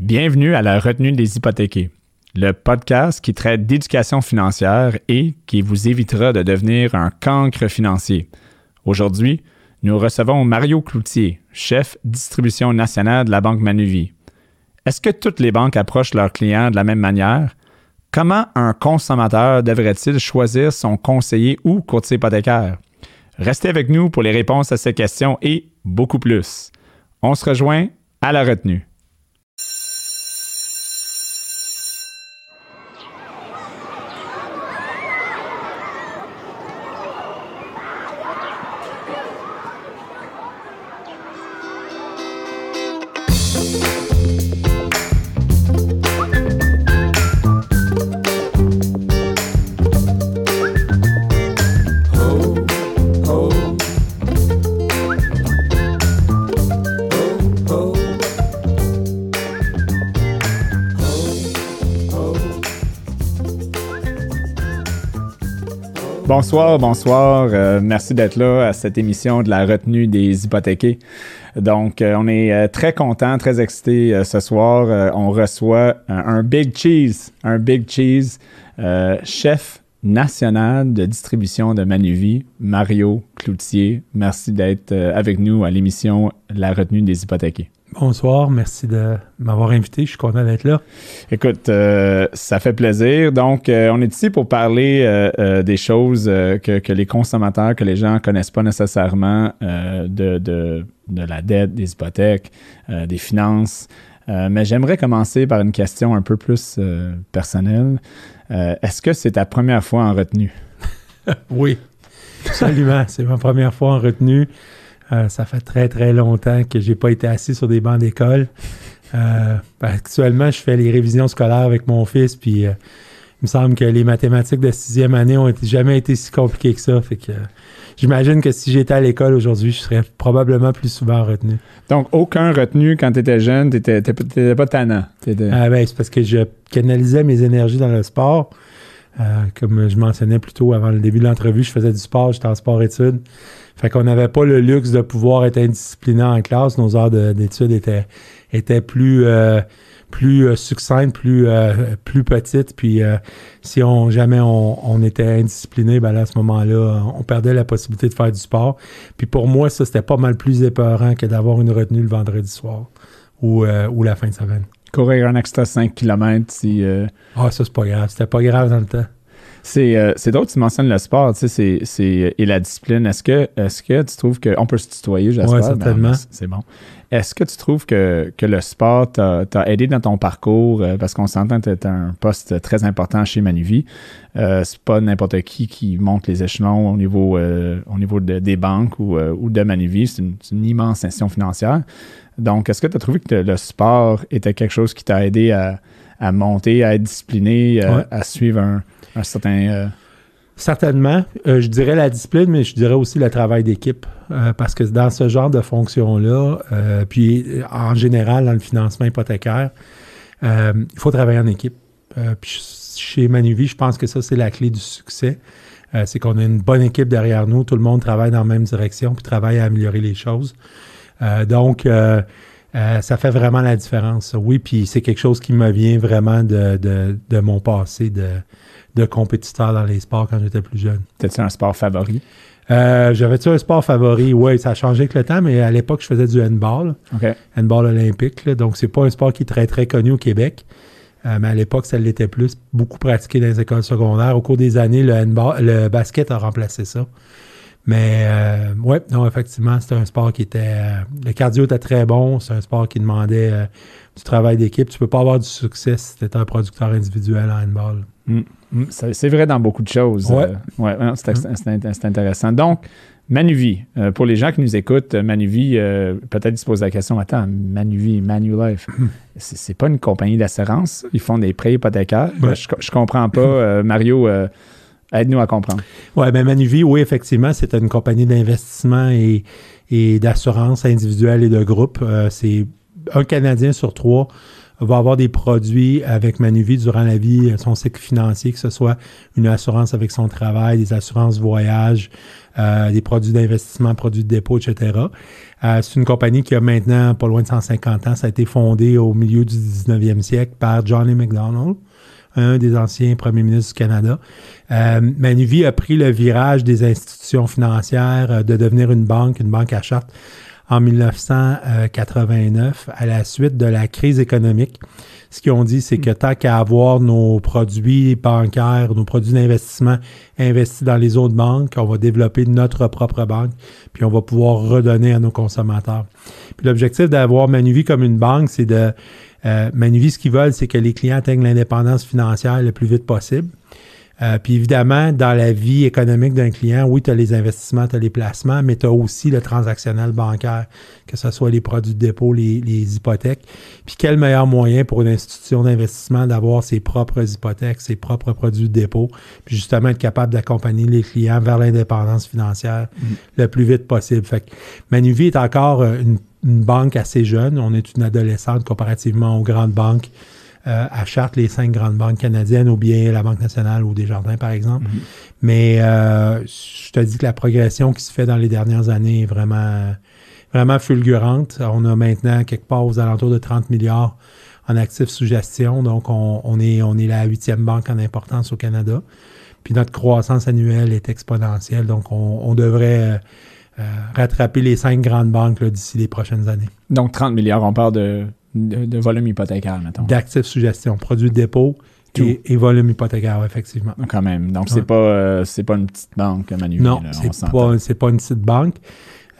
Bienvenue à la retenue des hypothéqués, le podcast qui traite d'éducation financière et qui vous évitera de devenir un cancre financier. Aujourd'hui, nous recevons Mario Cloutier, chef distribution nationale de la Banque Manuvie. Est-ce que toutes les banques approchent leurs clients de la même manière? Comment un consommateur devrait-il choisir son conseiller ou courtier hypothécaire? Restez avec nous pour les réponses à ces questions et beaucoup plus. On se rejoint à la retenue. Bonsoir, bonsoir. Euh, merci d'être là à cette émission de la retenue des hypothéqués. Donc, euh, on est euh, très content, très excité ce soir. on reçoit un Big Cheese, un Big Cheese, chef national de distribution de Manuvie, Mario Cloutier. Merci d'être avec nous à l'émission La retenue des hypothéqués. Bonsoir, merci de m'avoir invité. Je suis content d'être là. Écoute, euh, ça fait plaisir. Donc, euh, on est ici pour parler euh, des choses que, les consommateurs, que les gens ne connaissent pas nécessairement de, de, la dette, des hypothèques, des finances. mais j'aimerais commencer par une question un peu plus personnelle. Est-ce que c'est ta première fois en retenue? oui, absolument. c'est ma première fois en retenue. Euh, ça fait très, très longtemps que j'ai pas été assis sur des bancs d'école. Euh, actuellement, je fais les révisions scolaires avec mon fils, puis euh, il me semble que les mathématiques de sixième année ont jamais été si compliquées que ça. Fait que j'imagine que si j'étais à l'école aujourd'hui, je serais probablement plus souvent retenu. Donc, aucun retenu quand tu étais jeune, tu n'étais pas tannant. Ah ben, c'est parce que je canalisais mes énergies dans le sport. comme je mentionnais plus tôt avant le début de l'entrevue, je faisais du sport, j'étais en sport-études. Fait qu'on n'avait pas le luxe de pouvoir être indiscipliné en classe. Nos heures d'études étaient, étaient plus, euh, plus euh, succinctes, plus, euh, plus petites. Puis si on jamais on, était indiscipliné, ben à ce moment-là, on perdait la possibilité de faire du sport. Puis pour moi, ça, c'était pas mal plus épeurant que d'avoir une retenue le vendredi soir ou, ou la fin de semaine. Courir un extra 5 km si. Ah, ça, c'est pas grave. C'était pas grave dans le temps. C'est euh, drôle que tu mentionnes le sport, tu sais, c'est, et la discipline. Est-ce que, est que tu trouves qu'on peut se tutoyer, j'espère? Oui, certainement. c'est bon. Est-ce que tu trouves que, le sport t'a, aidé dans ton parcours? Euh, parce qu'on s'entend que tu un poste très important chez Manuvie. Euh, c'est pas n'importe qui qui monte les échelons au niveau, euh, au niveau des banques ou, de Manuvie. C'est une, immense institution financière. Donc, est-ce que tu as trouvé que le sport était quelque chose qui t'a aidé à, monter, à être discipliné, à suivre un Euh, Certainement. Euh, je dirais la discipline, mais je dirais aussi le travail d'équipe. Euh, parce que dans ce genre de fonction-là, puis en général dans le financement hypothécaire, il faut travailler en équipe. puis chez Manuvie, je pense que ça, c'est la clé du succès. c'est qu'on a une bonne équipe derrière nous, tout le monde travaille dans la même direction, puis travaille à améliorer les choses. donc, ça fait vraiment la différence. Oui, puis c'est quelque chose qui me vient vraiment de, de mon passé de, de compétiteurs dans les sports quand j'étais plus jeune. T'as-tu un sport favori? Euh, J'avais-tu un sport favori? Oui, ça a changé avec le temps, mais à l'époque, je faisais du handball. Handball olympique. donc, c'est pas un sport qui est très, très connu au Québec. Euh, mais à l'époque, ça l'était plus. Beaucoup pratiqué dans les écoles secondaires. Au cours des années, le, handball, le basket a remplacé ça. Mais euh, oui, non, effectivement, c'était un sport qui était. Euh, le cardio était très bon. C'est un sport qui demandait euh, du travail d'équipe. Tu peux pas avoir du succès si tu étais un producteur individuel en handball. Mm. Mm. C'est vrai dans beaucoup de choses. Ouais. ouais c'est intéressant. Donc, Manuvie, pour les gens qui nous écoutent, Manuvie, peut-être ils se posent la question attends, Manuvie, Manulife, mm. c'est pas une compagnie d'assurance? Ils font des prêts hypothécaires. Je, je comprends pas. Mario Aide-nous à comprendre. Oui, bien, Manuvie, oui, effectivement, c'est une compagnie d'investissement et, et d'assurance individuelle et de groupe. Euh, c'est un Canadien sur trois va avoir des produits avec Manuvie durant la vie, son cycle financier, que ce soit une assurance avec son travail, des assurances voyage, euh, des produits d'investissement, produits de dépôt, etc. Euh, c'est une compagnie qui a maintenant pas loin de 150 ans. Ça a été fondé au milieu du 19e siècle par Johnny McDonald un des anciens premiers ministres du Canada. Euh, Manuvie a pris le virage des institutions financières euh, de devenir une banque, une banque à charte en 1989 à la suite de la crise économique. Ce qu'ils ont dit, c'est que tant qu'à avoir nos produits bancaires, nos produits d'investissement investis dans les autres banques, on va développer notre propre banque, puis on va pouvoir redonner à nos consommateurs. Puis l'objectif d'avoir Manuvie comme une banque, c'est de... Euh, Manuvie, ce qu'ils veulent, c'est que les clients atteignent l'indépendance financière le plus vite possible. Euh, puis évidemment, dans la vie économique d'un client, oui, tu as les investissements, tu as les placements, mais tu as aussi le transactionnel bancaire, que ce soit les produits de dépôt, les, hypothèques. Puis quel meilleur moyen pour une institution d'investissement d'avoir ses propres hypothèques, ses propres produits de dépôt, puis justement être capable d'accompagner les clients vers l'indépendance financière mm. le plus vite possible. Fait que Manuvie est encore euh, une, une banque assez jeune. On est une adolescente comparativement aux grandes banques euh, à Chartres les cinq grandes banques canadiennes ou bien la Banque nationale ou Desjardins, par exemple. Mhm. Mais euh, je te dis que la progression qui se fait dans les dernières années est vraiment, vraiment fulgurante. On a maintenant quelque part aux alentours de 30 milliards en actifs sous gestion. Donc, on, est, on est la huitième banque en importance au Canada. Puis notre croissance annuelle est exponentielle. Donc, on, devrait euh, rattraper les cinq grandes banques d'ici les prochaines années. Donc, 30 milliards, on parle de de, volume hypothécaire, mettons. D'actifs sous gestion, produits de dépôt et, volume hypothécaire, effectivement. Quand même. Donc, c'est pas, euh, pas une petite banque, Manu. Non, c'est pas, pas une petite banque.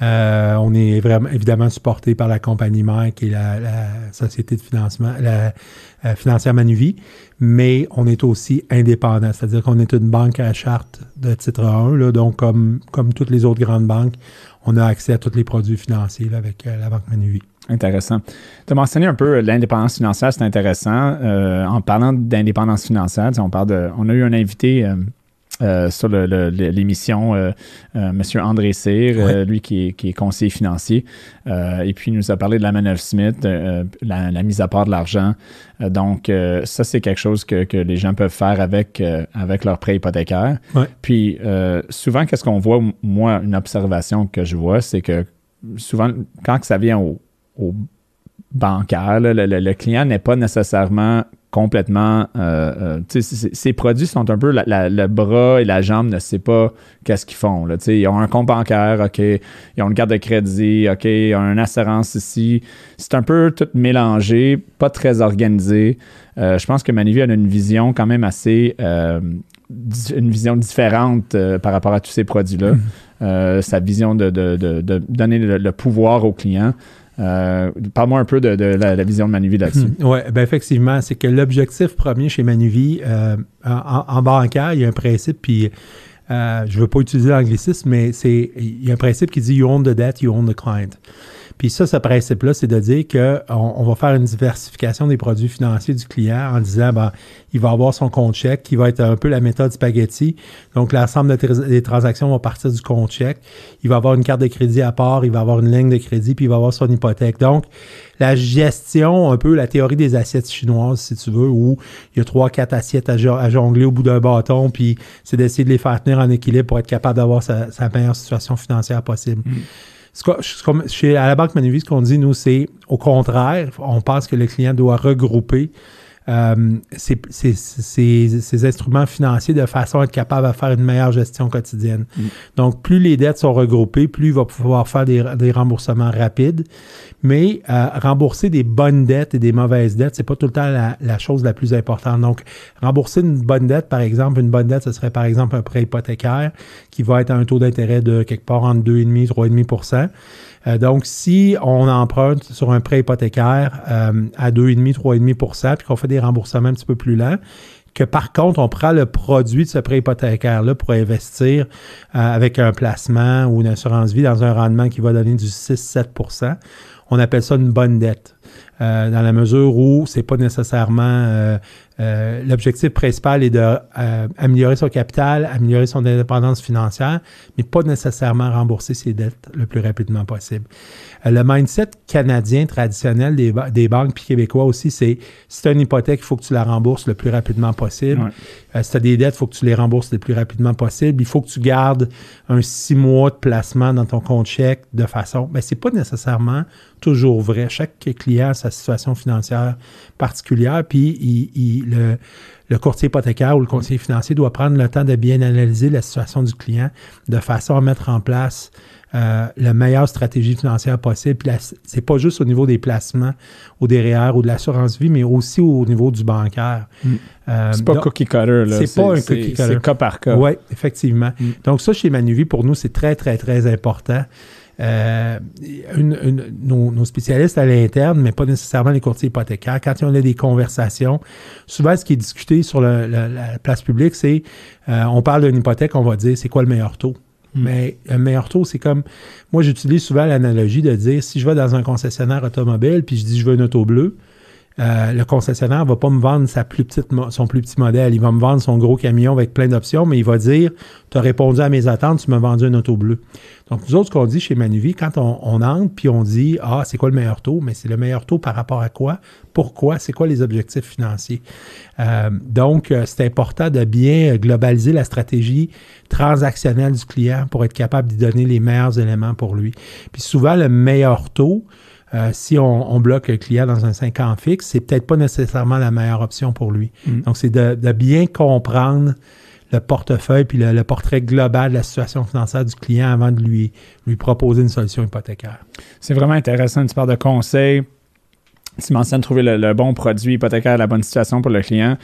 Euh, on est vraiment évidemment supporté par la compagnie mère qui est la, société de financement, la, euh, financière Manuvie, mais on est aussi indépendant, c'est-à-dire qu'on est une banque à charte de titre 1, là, donc comme, comme toutes les autres grandes banques, on a accès à tous les produits financiers avec la banque Manuvie. Intéressant. Tu as mentionné un peu l'indépendance financière, c'est intéressant. Euh, en parlant d'indépendance financière, on, parle de, on a eu un invité euh, euh, sur l'émission, M. André Cyr, lui qui est, conseiller financier. et puis, il nous a parlé de la manœuvre Smith, la, mise à part de l'argent. donc, ça, c'est quelque chose que, les gens peuvent faire avec, avec leur prêt hypothécaire. Puis, souvent, qu'est-ce qu'on voit? Moi, une observation que je vois, c'est que souvent, quand ça vient au, au bancaire. Le, client n'est pas nécessairement complètement. Euh, euh ces produits sont un peu le bras et la jambe ne sait pas qu'est-ce qu'ils font. Là, ils ont un compte bancaire, OK, ils ont une carte de crédit, OK, ils ont une assurance ici. C'est un peu tout mélangé, pas très organisé. Euh, je pense que Manivie a une vision quand même assez. Une vision différente par rapport à tous ces produits-là. Mm-hmm. sa vision de, donner le, pouvoir au client. Euh, parle-moi un peu de, la, vision de Manuvie là-dessus. Oui, ben effectivement, c'est que l'objectif premier chez Manuvie, euh, en, bancaire, il y a un principe, puis euh, je ne veux pas utiliser l'anglicisme, mais c'est il y a un principe qui dit You own the debt, you own the client. Puis ça, ce principe-là, c'est de dire qu'on on va faire une diversification des produits financiers du client en disant, ben, il va avoir son compte chèque, qui va être un peu la méthode spaghetti. Donc, l'ensemble des transactions vont partir du compte chèque. Il va avoir une carte de crédit à part, il va avoir une ligne de crédit, puis il va avoir son hypothèque. Donc, la gestion, un peu la théorie des assiettes chinoises, si tu veux, où il y a trois, quatre assiettes à, jongler au bout d'un bâton, puis c'est d'essayer de les faire tenir en équilibre pour être capable d'avoir sa, meilleure situation financière possible. Mm chez, à la Banque Manuvie, ce qu'on dit, nous, c'est au contraire, on pense que le client doit regrouper euh, ces, instruments financiers de façon à être capable de faire une meilleure gestion quotidienne. Mm. Donc, plus les dettes sont regroupées, plus il va pouvoir faire des, remboursements rapides. Mais euh, rembourser des bonnes dettes et des mauvaises dettes, c'est pas tout le temps la, chose la plus importante. Donc, rembourser une bonne dette, par exemple, une bonne dette, ce serait par exemple un prêt hypothécaire qui va être à un taux d'intérêt de quelque part entre 2,5 et 3,5% euh, donc, si on emprunte sur un prêt hypothécaire euh, à 2,5, 3,5% puis qu'on fait des remboursements un petit peu plus lents, que par contre, on prend le produit de ce prêt hypothécaire-là pour investir euh, avec un placement ou une assurance vie dans un rendement qui va donner du 6-7% on appelle ça une bonne dette. Euh, dans la mesure où c'est pas nécessairement euh, euh, l'objectif principal est de améliorer son capital, améliorer son indépendance financière, mais pas nécessairement rembourser ses dettes le plus rapidement possible. le mindset canadien traditionnel des, des banques puis québécois aussi, c'est si tu as une hypothèque, il faut que tu la rembourses le plus rapidement possible. si tu as des dettes, il faut que tu les rembourses le plus rapidement possible. Il faut que tu gardes un six mois de placement dans ton compte chèque de façon. Mais ben, c'est pas nécessairement toujours vrai. Chaque client a sa situation financière particulière, puis il, le, courtier hypothécaire ou le conseiller financier doit prendre le temps de bien analyser la situation du client de façon à mettre en place euh, la meilleure stratégie financière possible. Puis c'est pas juste au niveau des placements ou des REER ou de l'assurance vie, mais aussi au niveau du bancaire. Mm. Euh, c'est pas cookie cutter, là. C'est pas un cookie cutter. C'est cas par cas. Oui, effectivement. Mm. Donc ça, chez Manuvie, pour nous, c'est très, très, très important. Euh, nos, spécialistes à l'interne, mais pas nécessairement les courtiers hypothécaires, quand on a des conversations, souvent ce qui est discuté sur la place publique, c'est euh, on parle d'une hypothèque, on va dire c'est quoi le meilleur taux? Hmm. Mais le meilleur taux, c'est comme. Moi, j'utilise souvent l'analogie de dire si je vais dans un concessionnaire automobile puis je dis je veux une auto bleue, euh, le concessionnaire ne va pas me vendre sa plus petite, son plus petit modèle. Il va me vendre son gros camion avec plein d'options, mais il va dire Tu as répondu à mes attentes, tu m'as vendu un auto bleu. Donc, nous autres, ce qu'on dit chez Manuvie, quand on, entre puis on dit Ah, c'est quoi le meilleur taux Mais c'est le meilleur taux par rapport à quoi? Pourquoi? C'est quoi les objectifs financiers? Euh, Donc, euh, c'est important de bien globaliser la stratégie transactionnelle du client pour être capable d'y donner les meilleurs éléments pour lui. Puis souvent, le meilleur taux, euh, si on, bloque le client dans un 5 ans fixe, c'est peut-être pas nécessairement la meilleure option pour lui. Mm. Donc, c'est de, bien comprendre le portefeuille puis le, portrait global de la situation financière du client avant de lui, lui proposer une solution hypothécaire. C'est vraiment intéressant. Tu parles de conseils. Tu mentionnes trouver le, bon produit hypothécaire, la bonne situation pour le client.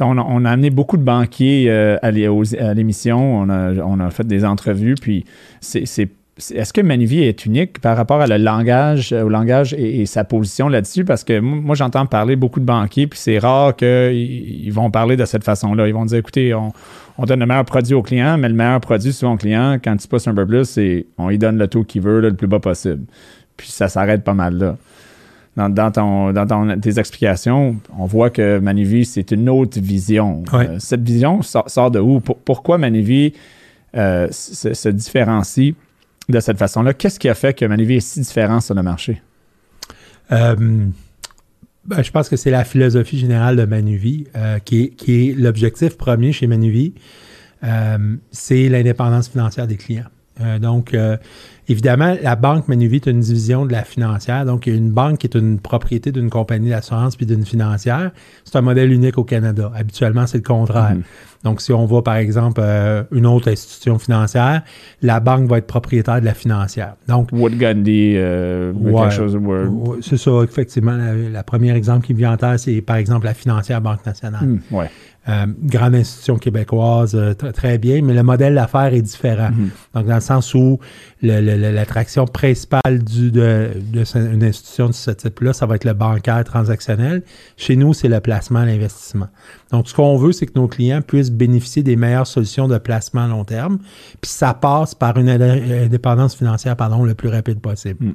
On a, on, a, amené beaucoup de banquiers euh, à l'émission. On a, on a fait des entrevues. Puis c'est est-ce que Manuvie est unique par rapport à le langage, au langage et, sa position là-dessus? Parce que moi, j'entends parler beaucoup de banquiers, puis c'est rare qu'ils vont parler de cette façon-là. Ils vont dire, écoutez, on, donne le meilleur produit au client, mais le meilleur produit souvent au client, quand tu passes un peu plus, c'est on lui donne le taux qu'il veut, le plus bas possible. Puis ça s'arrête pas mal là. Dans, ton, tes explications, on voit que Manuvie, c'est une autre vision. Euh, cette vision sort, de où? pourquoi Manuvie euh, se différencie de cette façon-là. Qu'est-ce qui a fait que Manuvie est si différent sur le marché? Euh, ben, je pense que c'est la philosophie générale de Manuvie, euh, qui est, l'objectif premier chez Manuvie. Euh, c'est l'indépendance financière des clients. Donc, évidemment, la banque Manuvie est une division de la financière. Donc, il y a une banque qui est une propriété d'une compagnie d'assurance puis d'une financière. C'est un modèle unique au Canada. Habituellement, c'est le contraire. Mm-hmm. Donc, si on voit, par exemple, euh, une autre institution financière, la banque va être propriétaire de la financière. Donc, Wood Gundy, euh, quelque chose de C'est ça, effectivement. Le premier exemple qui me vient en tête, c'est, par exemple, la financière Banque nationale. Ouais. Euh, grande institution québécoise, euh, très bien, mais le modèle d'affaires est différent. Mhm. Donc, dans le sens où l'attraction principale d'une de, institution de ce type-là, ça va être le bancaire transactionnel. Chez nous, c'est le placement, l'investissement. Donc, ce qu'on veut, c'est que nos clients puissent bénéficier des meilleures solutions de placement à long terme, puis ça passe par une indépendance financière, pardon, le plus rapide possible. Mhm.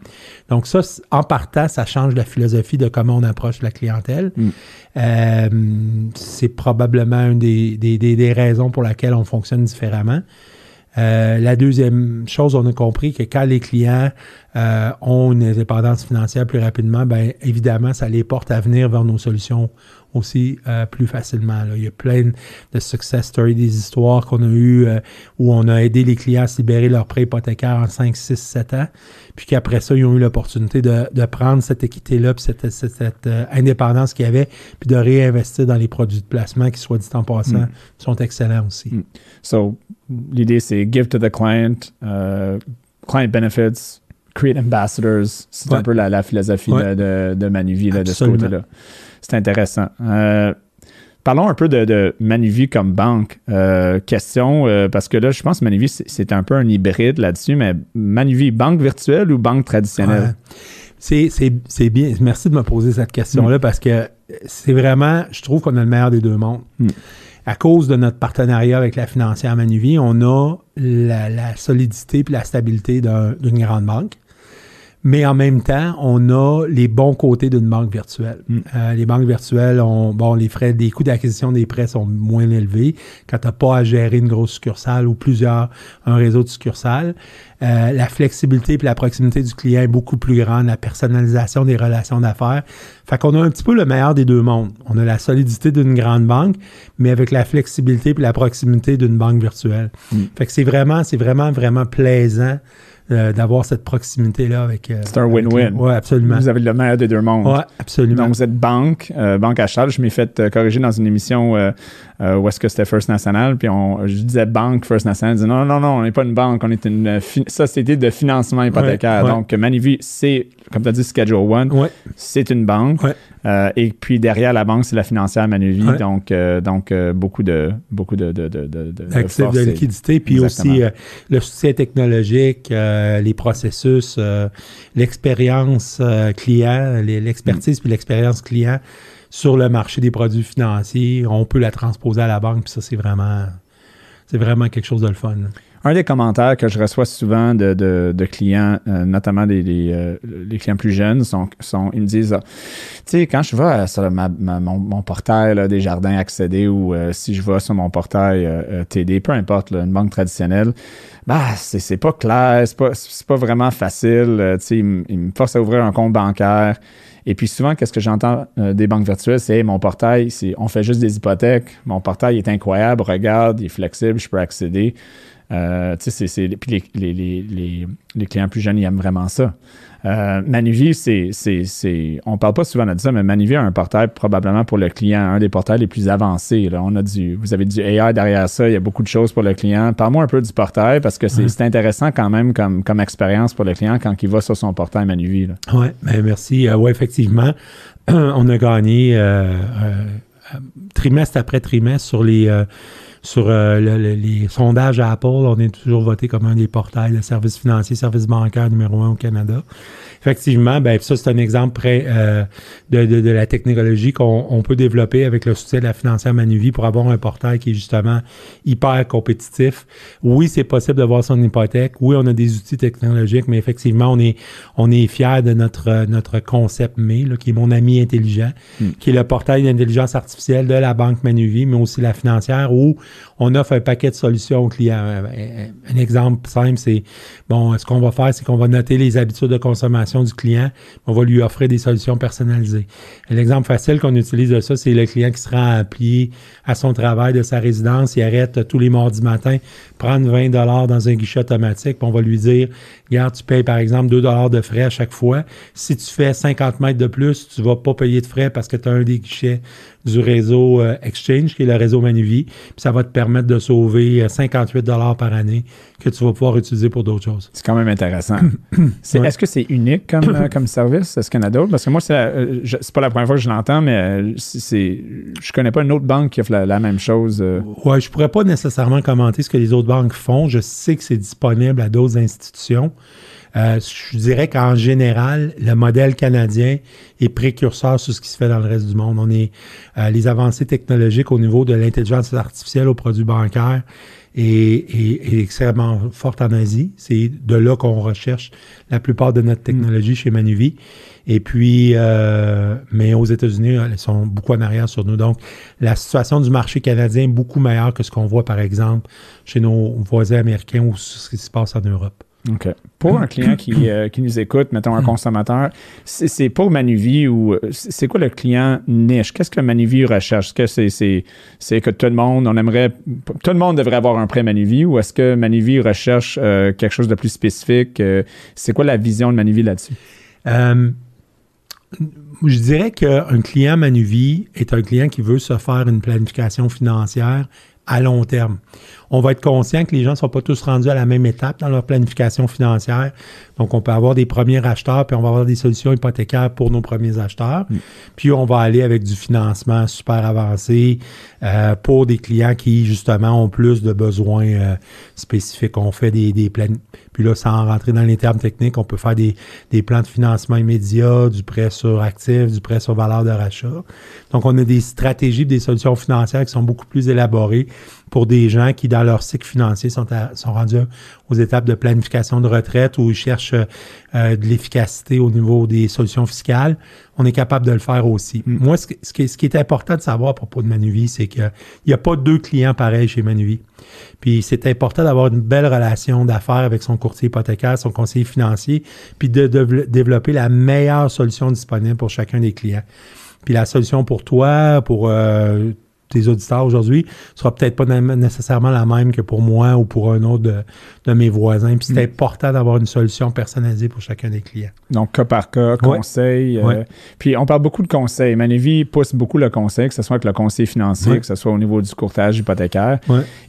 Donc, ça, en partant, ça change la philosophie de comment on approche la clientèle. Mhm. Euh, c'est probablement une des, raisons pour lesquelles on fonctionne différemment. Euh, la deuxième chose, on a compris que quand les clients euh, ont une indépendance financière plus rapidement, bien évidemment, ça les porte à venir vers nos solutions aussi euh, plus facilement. Il y a plein de success stories, des histoires qu'on a eues euh, où on a aidé les clients à se libérer leur prêt hypothécaire en 5, 6, 7 ans, puis qu'après ça, ils ont eu l'opportunité de, prendre cette équité-là, puis cette, cette, euh, indépendance qu'il y avait, puis de réinvestir dans les produits de placement qui, soit dit en passant, mm. sont excellents aussi. Mm. So, l'idée, c'est give to the client, client benefits, create ambassadors. C'est un peu la, philosophie de, de, Manuvie de ce côté-là. C'est intéressant. Euh, parlons un peu de, de comme banque. Euh, question, euh, parce que là, je pense que Manuvie, c'est un peu un hybride là-dessus, mais Manuvie, banque virtuelle ou banque traditionnelle? C'est bien. Merci de me poser cette question-là mm. parce que c'est vraiment, je trouve qu'on a le meilleur des deux mondes. Mm. À cause de notre partenariat avec la financière Manuvie, on a la, solidité et la stabilité d'une grande banque. Mais en même temps, on a les bons côtés d'une banque virtuelle. Mm. Euh, les banques virtuelles ont, bon, les frais, des coûts d'acquisition des prêts sont moins élevés quand tu n'as pas à gérer une grosse succursale ou plusieurs, un réseau de succursales. Euh, la flexibilité et la proximité du client est beaucoup plus grande, la personnalisation des relations d'affaires. Fait qu'on a un petit peu le meilleur des deux mondes. On a la solidité d'une grande banque, mais avec la flexibilité et la proximité d'une banque virtuelle. Mm. Fait que c'est vraiment, c'est vraiment, vraiment plaisant euh, d'avoir cette proximité-là avec. euh, C'est un win-win. Ouais, absolument. Vous avez le meilleur des deux mondes. Ouais, absolument. Donc, vous êtes banque, euh, banque à charge. Je m'ai fait euh, corriger dans une émission où est-ce que c'était First National, puis on, je disais banque First National. Je disais non, non, non, on n'est pas une banque, on est une société de financement hypothécaire. Ouais, ouais. Donc, Manivy, c'est, comme tu as dit, Schedule One, ouais, c'est une banque. Euh, et puis derrière la banque, c'est la financière Manuvie. Ouais. Donc, euh, donc euh, beaucoup de beaucoup de, de, de, de, de liquidité, puis Exactement. aussi euh, le soutien technologique, les processus, l'expérience client, les- Mm. l'expertise puis l'expérience client sur le marché des produits financiers. On peut la transposer à la banque, puis ça, c'est vraiment, c'est vraiment quelque chose de le fun. Un des commentaires que je reçois souvent de, de- de clients, euh, notamment des, des, euh, les clients plus jeunes, sont, sont ils me disent ah, Tu sais, quand je vais sur ma- ma- mon, portail là, des jardins accédés ou euh, si je vais sur mon portail euh, euh, TD, peu importe, là, une banque traditionnelle, bah, c'est pas clair, c'est pas, pas vraiment facile. euh, tu sais, ils, me- ils me forcent à ouvrir un compte bancaire. Et puis souvent, qu'est-ce que j'entends euh, des banques virtuelles, c'est mon portail, on fait juste des hypothèques. Mon portail est incroyable, regarde, il est flexible, je peux accéder. Euh, c'est- c'est- puis les, les, les, les, les clients plus jeunes, ils aiment vraiment ça. Euh, Manuvie, c'est, c'est, c'est, on parle pas souvent de ça, mais Manuvie a un portail probablement pour le client, un des portails les plus avancés. Là. On a du, vous avez du AI derrière ça, il y a beaucoup de choses pour le client. Parle-moi un peu du portail parce que c'est, Ouais. c'est intéressant quand même comme, comme expérience pour le client quand il va sur son portail Manuvie. Là. Oui, ben merci. oui, effectivement, on a gagné euh, euh, trimestre après trimestre sur les euh, sur euh, le- le- les sondages à Apple. On est toujours voté comme un des portails de services financiers, services bancaires numéro un au Canada. Effectivement, ben ça, c'est un exemple près euh, de, de- de la technologie qu'on on peut développer avec le soutien de la financière Manuvie pour avoir un portail qui est justement hyper compétitif. Oui, c'est possible d'avoir son hypothèque. Oui, on a des outils technologiques, mais effectivement, on est, on est fiers de notre, notre concept là, qui est mon ami intelligent, Mm. qui est le portail d'intelligence artificielle de la banque Manuvie, mais aussi la financière, où on offre un paquet de solutions aux clients. Un, exemple simple, c'est, bon, ce qu'on va faire, c'est qu'on va noter les habitudes de consommation du client, on va lui offrir des solutions personnalisées. L'exemple facile qu'on utilise de ça, c'est le client qui se rend à son travail de sa résidence, il arrête tous les mardis matin, prendre 20 dollars dans un guichet automatique, on va lui dire, regarde, tu payes par exemple 2 dollars de frais à chaque fois. Si tu fais 50 mètres de plus, tu vas pas payer de frais parce que tu as un des guichets du réseau euh, Exchange, qui est le réseau Manuvie, puis ça va te permettre de sauver euh, 58 dollars par année que tu vas pouvoir utiliser pour d'autres choses. C'est quand même intéressant. Ouais. Est-ce que c'est unique comme, euh, comme service? Est-ce qu'il y en a d'autres? Parce que moi, c'est euh, pas la première fois que je l'entends, mais euh, c'est- je connais pas une autre banque qui offre la, la même chose. euh. Ouais, je pourrais pas nécessairement commenter ce que les autres banques font. Je sais que c'est disponible à d'autres institutions. Euh, je dirais qu'en général, le modèle canadien est précurseur sur ce qui se fait dans le reste du monde. On est euh, les avancées technologiques au niveau de l'intelligence artificielle aux produits bancaires est, extrêmement forte en Asie. C'est de là qu'on recherche la plupart de notre technologie chez Manuvie. Et puis, euh, mais aux États-Unis, elles sont beaucoup en arrière sur nous. Donc, la situation du marché canadien est beaucoup meilleure que ce qu'on voit, par exemple, chez nos voisins américains ou ce qui se passe en Europe. OK. Pour un client qui, euh, qui nous écoute, mettons un consommateur, c'est pour Manuvie ou euh, c'est quoi le client niche? Qu'est-ce que Manuvie recherche? Est-ce que c'est que tout le monde, on aimerait, tout le monde devrait avoir un prêt Manuvie ou est-ce que Manuvie recherche euh, quelque chose de plus spécifique? Euh, c'est quoi la vision de Manuvie là-dessus? Je dirais qu'un client Manuvie est un client qui veut se faire une planification financière à long terme. On va être conscient que les gens ne sont pas tous rendus à la même étape dans leur planification financière. Donc, on peut avoir des premiers acheteurs, puis on va avoir des solutions hypothécaires pour nos premiers acheteurs. Puis, on va aller avec du financement super avancé euh, pour des clients qui, justement, ont plus de besoins euh, spécifiques. On fait des, des plan- Puis là, sans rentrer dans les termes techniques, on peut faire des, des plans de financement immédiat, du prêt sur actif, du prêt sur valeur de rachat. Donc, on a des stratégies, des solutions financières qui sont beaucoup plus élaborées pour des gens qui, dans leur cycle financier, sont, sont rendus aux étapes de planification de retraite ou ils cherchent euh, de l'efficacité au niveau des solutions fiscales. On est capable de le faire aussi. Mm. Moi, ce, ce, qui, ce, qui, est important de savoir à propos de Manuvie, c'est qu'il n'y a pas deux clients pareils chez Manuvie. Puis c'est important d'avoir une belle relation d'affaires avec son courtier hypothécaire, son conseiller financier, puis de, de développer la meilleure solution disponible pour chacun des clients. Puis la solution pour toi, pour euh, tes auditeurs aujourd'hui sera peut-être pas nécessairement la même que pour moi ou pour un autre de, mes voisins. Puis c'est mm. important d'avoir une solution personnalisée pour chacun des clients. Donc, cas par cas, conseil. Euh, puis on parle beaucoup de conseils. Manuvie pousse beaucoup le conseil, que ce soit avec le conseil financier, que ce soit au niveau du courtage hypothécaire.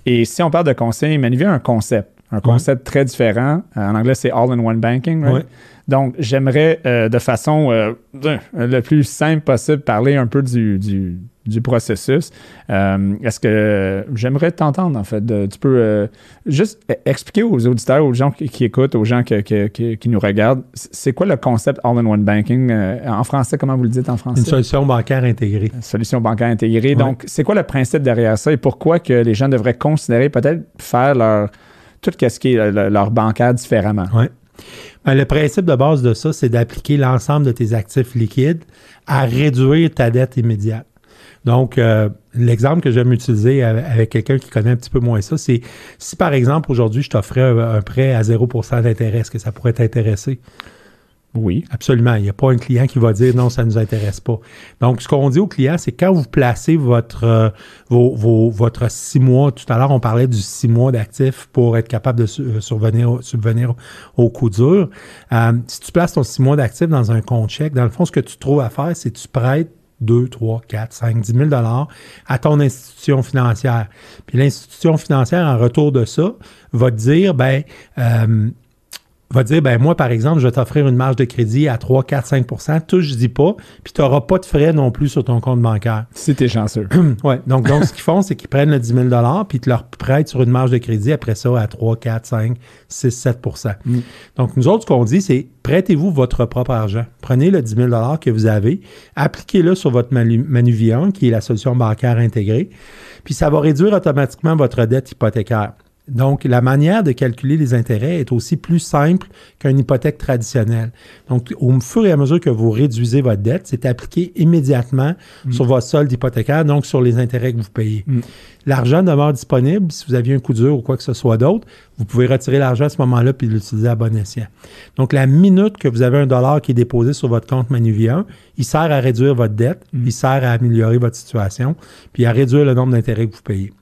Et si on parle de conseil, Manuvie a un concept. Un concept très différent. En anglais, c'est All-in-One Banking. Right? Donc, j'aimerais euh, de façon euh, le plus simple possible parler un peu du, du, processus. Euh, est-ce que j'aimerais t'entendre, en fait? tu peux juste e-, expliquer aux auditeurs, aux gens qui, écoutent, aux gens qui, nous regardent, c'est quoi le concept All-in-One Banking? en français, comment vous le dites en français? Une solution bancaire intégrée. Une solution bancaire intégrée. Donc, c'est quoi le principe derrière ça et pourquoi que les gens devraient considérer peut-être faire leur tout ce qui est leur bancaire différemment? Oui. Ben, le principe de base de ça, c'est d'appliquer l'ensemble de tes actifs liquides à réduire ta dette immédiate. Donc, euh, l'exemple que j'aime utiliser avec quelqu'un qui connaît un petit peu moins ça, c'est si par exemple aujourd'hui je t'offrais un, prêt à 0% d'intérêt, est-ce que ça pourrait t'intéresser? Oui. Absolument. Il n'y a pas un client qui va dire non, ça ne nous intéresse pas. Donc, ce qu'on dit au client, c'est quand vous placez votre, euh, vos, votre six mois, tout à l'heure, on parlait du six mois d'actifs pour être capable de euh, subvenir, subvenir au coup dur. Euh, si tu places ton six mois d'actifs dans un compte chèque, dans le fond, ce que tu trouves à faire, c'est que tu prêtes 2, 3, 4, 5, 10 000 à ton institution financière. Puis l'institution financière, en retour de ça, va te dire, ben, va dire, ben moi, par exemple, je vais t'offrir une marge de crédit à 3, 4, 5% tout, je dis pas, puis tu n'auras pas de frais non plus sur ton compte bancaire. Si tu es chanceux. oui. Donc, donc ce qu'ils font, c'est qu'ils prennent le 10 000 puis ils te leur prêtent sur une marge de crédit après ça à 3, 4, 5, 6, 7% Donc, nous autres, ce qu'on dit, c'est prêtez-vous votre propre argent. Prenez le 10 000 que vous avez, appliquez-le sur votre Manuvion, qui est la solution bancaire intégrée, puis ça va réduire automatiquement votre dette hypothécaire. Donc, la manière de calculer les intérêts est aussi plus simple qu'une hypothèque traditionnelle. Donc, au fur et à mesure que vous réduisez votre dette, c'est appliqué immédiatement mm. sur votre solde hypothécaire, donc sur les intérêts que vous payez. Mm. L'argent demeure disponible. Si vous aviez un coup dur ou quoi que ce soit d'autre, vous pouvez retirer l'argent à ce moment-là puis l'utiliser à bon escient. Donc, la minute que vous avez un dollar qui est déposé sur votre compte Manuvien, il sert à réduire votre dette, mm. il sert à améliorer votre situation, puis à réduire le nombre d'intérêts que vous payez.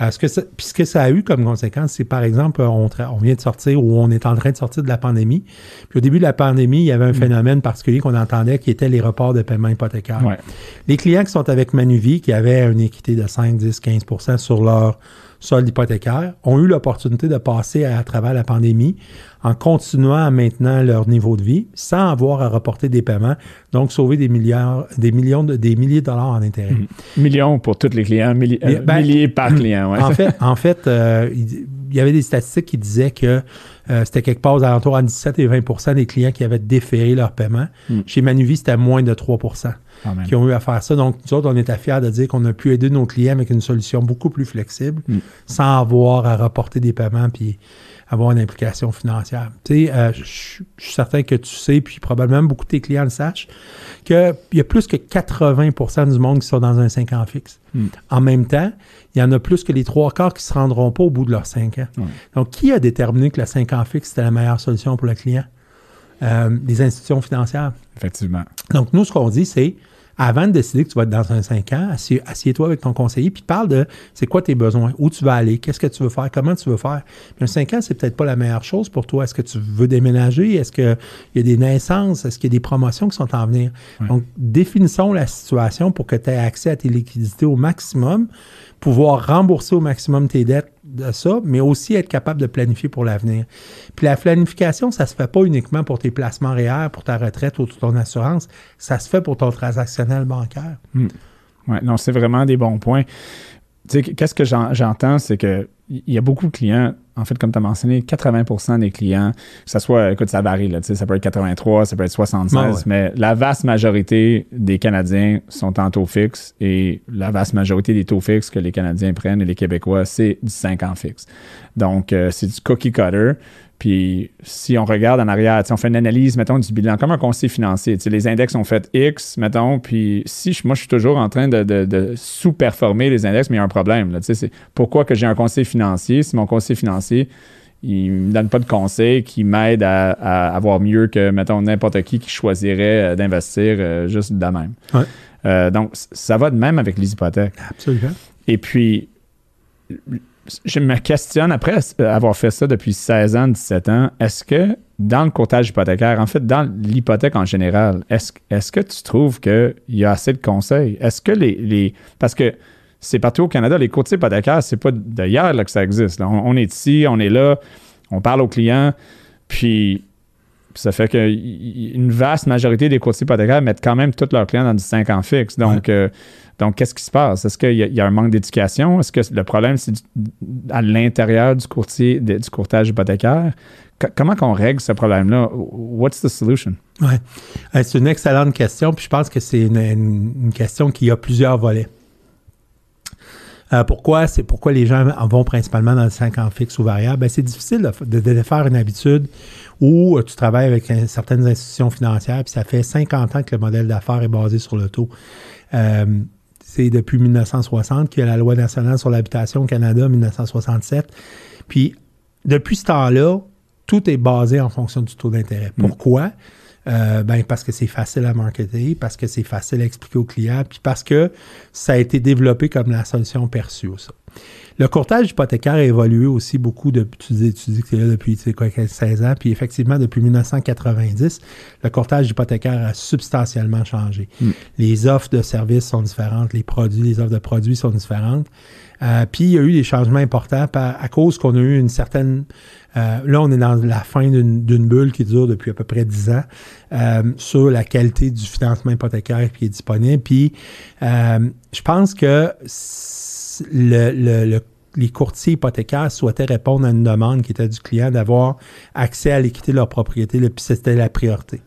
Euh, ce que ça, puis ce que ça a eu comme conséquence, c'est par exemple, on, on, vient de sortir ou on est en train de sortir de la pandémie. Puis au début de la pandémie, il y avait un mm. phénomène particulier qu'on entendait qui était les reports de paiement hypothécaire. Les clients qui sont avec Manuvie, qui avaient une équité de 5, 10, 15% sur leur solde hypothécaire, ont eu l'opportunité de passer à, travers la pandémie en continuant à maintenir leur niveau de vie sans avoir à reporter des paiements, donc sauver des milliards, des millions de, des milliers de dollars en intérêt. Mm-hmm. Millions pour tous les clients, euh, ben, milliers par client. En fait, en fait euh, il y avait des statistiques qui disaient que euh, c'était quelque part aux alentours à 17 et 20% des clients qui avaient déféré leur paiement. Mm. Chez Manuvie, c'était moins de 3% qui ont eu à faire ça. Donc, nous autres, on était fiers de dire qu'on a pu aider nos clients avec une solution beaucoup plus flexible, mm. sans avoir à rapporter des paiements puis avoir une implication financière. Tu sais, euh, je suis certain que tu sais, puis probablement beaucoup de tes clients le sachent, qu'il y a plus que 80% du monde qui sont dans un 5 ans fixe. Mm. En même temps, il y en a plus que les trois quarts qui ne se rendront pas au bout de leurs 5 ans. Donc, qui a déterminé que le 5 ans fixe, c'était la meilleure solution pour le client? Euh, les institutions financières. Effectivement. Donc, nous, ce qu'on dit, c'est avant de décider que tu vas être dans un 5 ans, assieds-toi avec ton conseiller, puis parle de c'est quoi tes besoins, où tu vas aller, qu'est-ce que tu veux faire, comment tu veux faire. Puis un 5 ans, c'est peut-être pas la meilleure chose pour toi. Est-ce que tu veux déménager? Est-ce qu'il y a des naissances? Est-ce qu'il y a des promotions qui sont en venir? Donc, définissons la situation pour que tu aies accès à tes liquidités au maximum pouvoir rembourser au maximum tes dettes de ça, mais aussi être capable de planifier pour l'avenir. Puis la planification, ça se fait pas uniquement pour tes placements réels, pour ta retraite ou ton assurance, ça se fait pour ton transactionnel bancaire. Hmm. Ouais, non, c'est vraiment des bons points. Tu sais, qu'est-ce que j'entends, c'est que il y a beaucoup de clients, en fait, comme tu as mentionné, 80% des clients, que ce soit, écoute, ça varie, là, ça peut être 83, ça peut être 76, mais la vaste majorité des Canadiens sont en taux fixe et la vaste majorité des taux fixes que les Canadiens prennent et les Québécois, c'est du 5 ans fixe. Donc, euh, c'est du cookie cutter. Puis si on regarde en arrière, on fait une analyse, mettons, du bilan, comme un conseil financier. Les index ont fait X, mettons, puis si moi je suis toujours en train de, sous-performer les index, mais il y a un problème. C'est pourquoi que j'ai un conseil financier? Si mon conseil financier il ne me donne pas de conseils qui m'aide à, avoir mieux que, mettons, n'importe qui qui choisirait euh, d'investir euh, juste de même. Euh, donc, ça va de même avec les hypothèques. Absolument. Et puis, je me questionne, après avoir fait ça depuis 16 ans, 17 ans, est-ce que dans le courtage hypothécaire, en fait, dans l'hypothèque en général, est-ce est que tu trouves qu'il y a assez de conseils? Est-ce que les, Parce que c'est partout au Canada, les courtiers hypothécaires, c'est pas d'ailleurs que ça existe. On, est ici, on est là, on parle aux clients, puis ça fait qu'une vaste majorité des courtiers hypothécaires mettent quand même tous leurs clients dans du 5 ans fixe. Donc, euh, donc, qu'est-ce qui se passe? Est-ce qu'il y, a un manque d'éducation? Est-ce que le problème, c'est à l'intérieur du courtier, du courtage hypothécaire? comment qu'on règle ce problème-là? What's the solution? Oui, euh, c'est une excellente question, puis je pense que c'est une, question qui a plusieurs volets. Euh, pourquoi? C'est pourquoi les gens vont principalement dans le 5 ans fixe ou variable? Ben, c'est difficile de, de, faire une habitude où euh, tu travailles avec certaines institutions financières, puis ça fait 50 ans que le modèle d'affaires est basé sur le taux c'est depuis 1960 qu'il y a la loi nationale sur l'habitation au Canada, 1967. Puis, depuis ce temps-là, tout est basé en fonction du taux d'intérêt. Mm. Pourquoi? Euh, ben parce que c'est facile à marketer, parce que c'est facile à expliquer aux clients, puis parce que ça a été développé comme la solution perçue. Ça. Le courtage hypothécaire a évolué aussi beaucoup depuis, tu dis, tu dis que tu es là depuis quoi, 16 ans, puis effectivement, depuis 1990, le courtage hypothécaire a substantiellement changé. Hmm. Les offres de services sont différentes, les produits, les offres de produits sont différentes. Euh, puis il y a eu des changements importants à cause qu'on a eu une certaine... Euh, là, on est dans la fin d'une bulle qui dure depuis à peu près 10 ans euh, sur la qualité du financement hypothécaire qui est disponible. Puis je pense que les courtiers hypothécaires souhaitaient répondre à une demande qui était du client d'avoir accès à l'équité de leur propriété, puis c'était la priorité.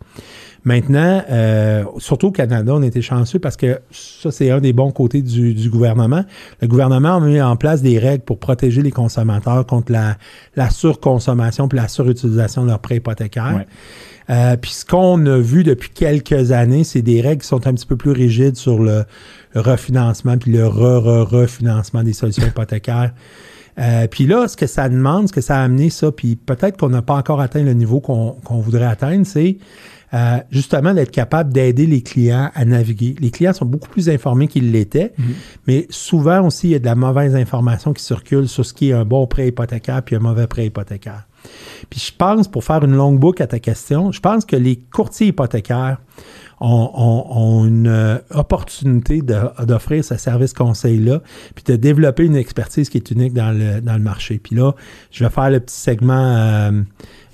Maintenant, euh, surtout au Canada, on était chanceux parce que ça, c'est un des bons côtés du, gouvernement. Le gouvernement a mis en place des règles pour protéger les consommateurs contre la, surconsommation puis la surutilisation de leurs prêts hypothécaires. Euh, puis ce qu'on a vu depuis quelques années, c'est des règles qui sont un petit peu plus rigides sur le, refinancement puis le re-re-refinancement des solutions hypothécaires. Euh, puis là, ce que ça demande, ce que ça a amené, ça, puis peut-être qu'on n'a pas encore atteint le niveau qu'on voudrait atteindre, c'est euh, justement d'être capable d'aider les clients à naviguer. Les clients sont beaucoup plus informés qu'ils l'étaient, mhm. mais souvent aussi, il y a de la mauvaise information qui circule sur ce qui est un bon prêt hypothécaire puis un mauvais prêt hypothécaire. Puis je pense, pour faire une longue boucle à ta question, je pense que les courtiers hypothécaires ont, une euh, opportunité d'offrir ce service conseil-là, puis de développer une expertise qui est unique dans le, dans le marché. Puis là, je vais faire le petit segment, euh,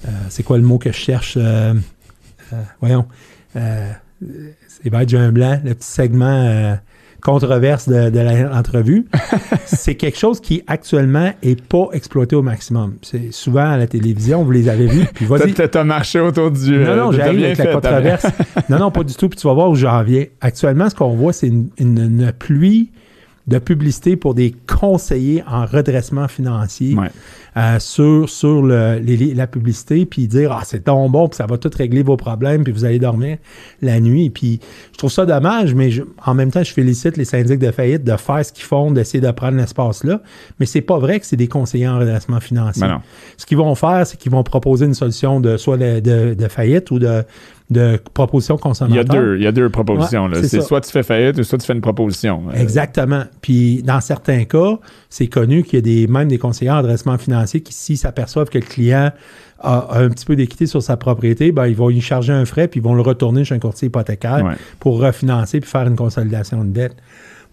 euh, c'est quoi le mot que je cherche? Voyons, c'est bête, j'ai un blanc, le petit segment controverse de, l'entrevue, c'est quelque chose qui actuellement est pas exploité au maximum. C'est souvent à la télévision, vous les avez vus. Puis vas-y. T'as marché autour du. Non, non, j'arrive avec la controverse. non, non, pas du tout. Puis tu vas voir où j'en viens. Actuellement, ce qu'on voit, c'est une, pluie de publicité pour des conseillers en redressement financier. Euh, sur, sur le, la publicité, puis dire Ah, c'est ton bon, puis ça va tout régler vos problèmes, puis vous allez dormir la nuit. Puis je trouve ça dommage, mais en même temps, je félicite les syndics de faillite de faire ce qu'ils font, d'essayer de prendre l'espace-là. Mais c'est pas vrai que c'est des conseillers en redressement financier. Ben ce qu'ils vont faire, c'est qu'ils vont proposer une solution de soit de faillite ou de de propositions consommateurs. Il y a deux, il y a deux propositions. c'est soit tu fais faillite ou soit tu fais une proposition. Euh, Exactement. Puis dans certains cas, c'est connu qu'il y a des, même des conseillers en redressement financier qui, s'ils s'aperçoivent que le client a, un petit peu d'équité sur sa propriété, ben, ils vont y charger un frais puis ils vont le retourner chez un courtier hypothécaire pour refinancer puis faire une consolidation de dette.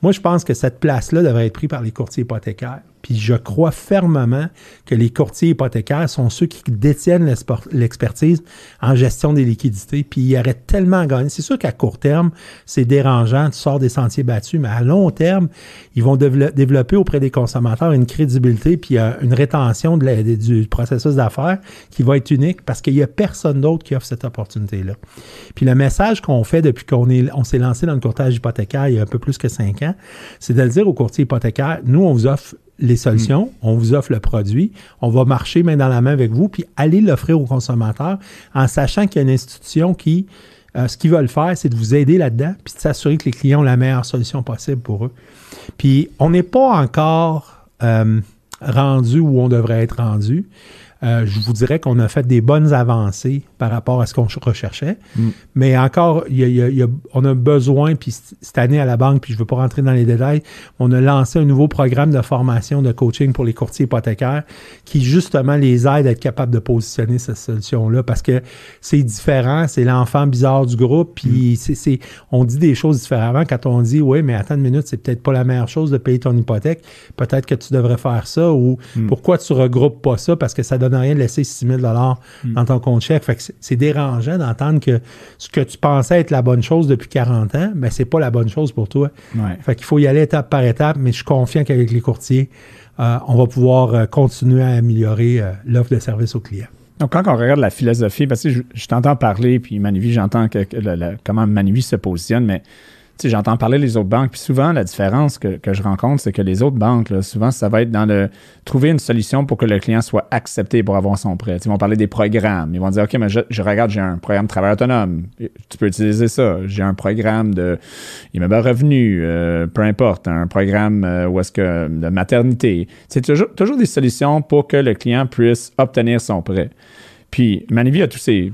Moi, je pense que cette place-là devrait être prise par les courtiers hypothécaires. Puis je crois fermement que les courtiers hypothécaires sont ceux qui détiennent l'expertise en gestion des liquidités. Puis ils auraient tellement à gagner. C'est sûr qu'à court terme, c'est dérangeant, tu sors des sentiers battus, mais à long terme, ils vont développer auprès des consommateurs une crédibilité puis une rétention du processus d'affaires qui va être unique parce qu'il n'y a personne d'autre qui offre cette opportunité-là. Puis le message qu'on fait depuis qu'on on s'est lancé dans le courtage hypothécaire il y a un peu plus que cinq ans, c'est de le dire aux courtiers hypothécaires, nous, on vous offre les solutions, mm. on vous offre le produit, on va marcher main dans la main avec vous, puis aller l'offrir aux consommateurs en sachant qu'il y a une institution qui, euh, ce qu'ils veulent faire, c'est de vous aider là-dedans, puis de s'assurer que les clients ont la meilleure solution possible pour eux. Puis on n'est pas encore euh, rendu où on devrait être rendu. Euh, je vous dirais qu'on a fait des bonnes avancées par rapport à ce qu'on recherchait. Mm. Mais encore, on a besoin, puis cette année à la banque, puis je ne veux pas rentrer dans les détails, on a lancé un nouveau programme de formation de coaching pour les courtiers hypothécaires qui justement les aide à être capables de positionner cette solution-là parce que c'est différent, c'est l'enfant bizarre du groupe, puis mm. c'est, on dit des choses différemment quand on dit, oui, mais attends une minute, c'est peut-être pas la meilleure chose de payer ton hypothèque, peut-être que tu devrais faire ça, ou mm. pourquoi tu regroupes pas ça parce que ça donne rien de laisser 6 000 hmm. dans ton compte chèque. Fait que c'est dérangeant d'entendre que ce que tu pensais être la bonne chose depuis 40 ans, mais c'est pas la bonne chose pour toi. Fait qu'il faut y aller étape par étape, mais je suis confiant qu'avec les courtiers, euh, on va pouvoir euh, continuer à améliorer euh, l'offre de service aux clients. Donc, quand on regarde la philosophie, parce que je, t'entends parler, puis Manivie, j'entends que, comment Manivie se positionne, mais j'entends parler des autres banques, puis souvent, la différence que, je rencontre, c'est que les autres banques, souvent, ça va être dans le trouver une solution pour que le client soit accepté pour avoir son prêt. ils vont parler des programmes. Ils vont dire, OK, mais je, regarde, j'ai un programme de travail autonome. Tu peux utiliser ça. J'ai un programme de immeuble revenu, euh, peu importe, un programme euh, de maternité. C'est toujours des solutions pour que le client puisse obtenir son prêt. Puis Manivie a toutes ces,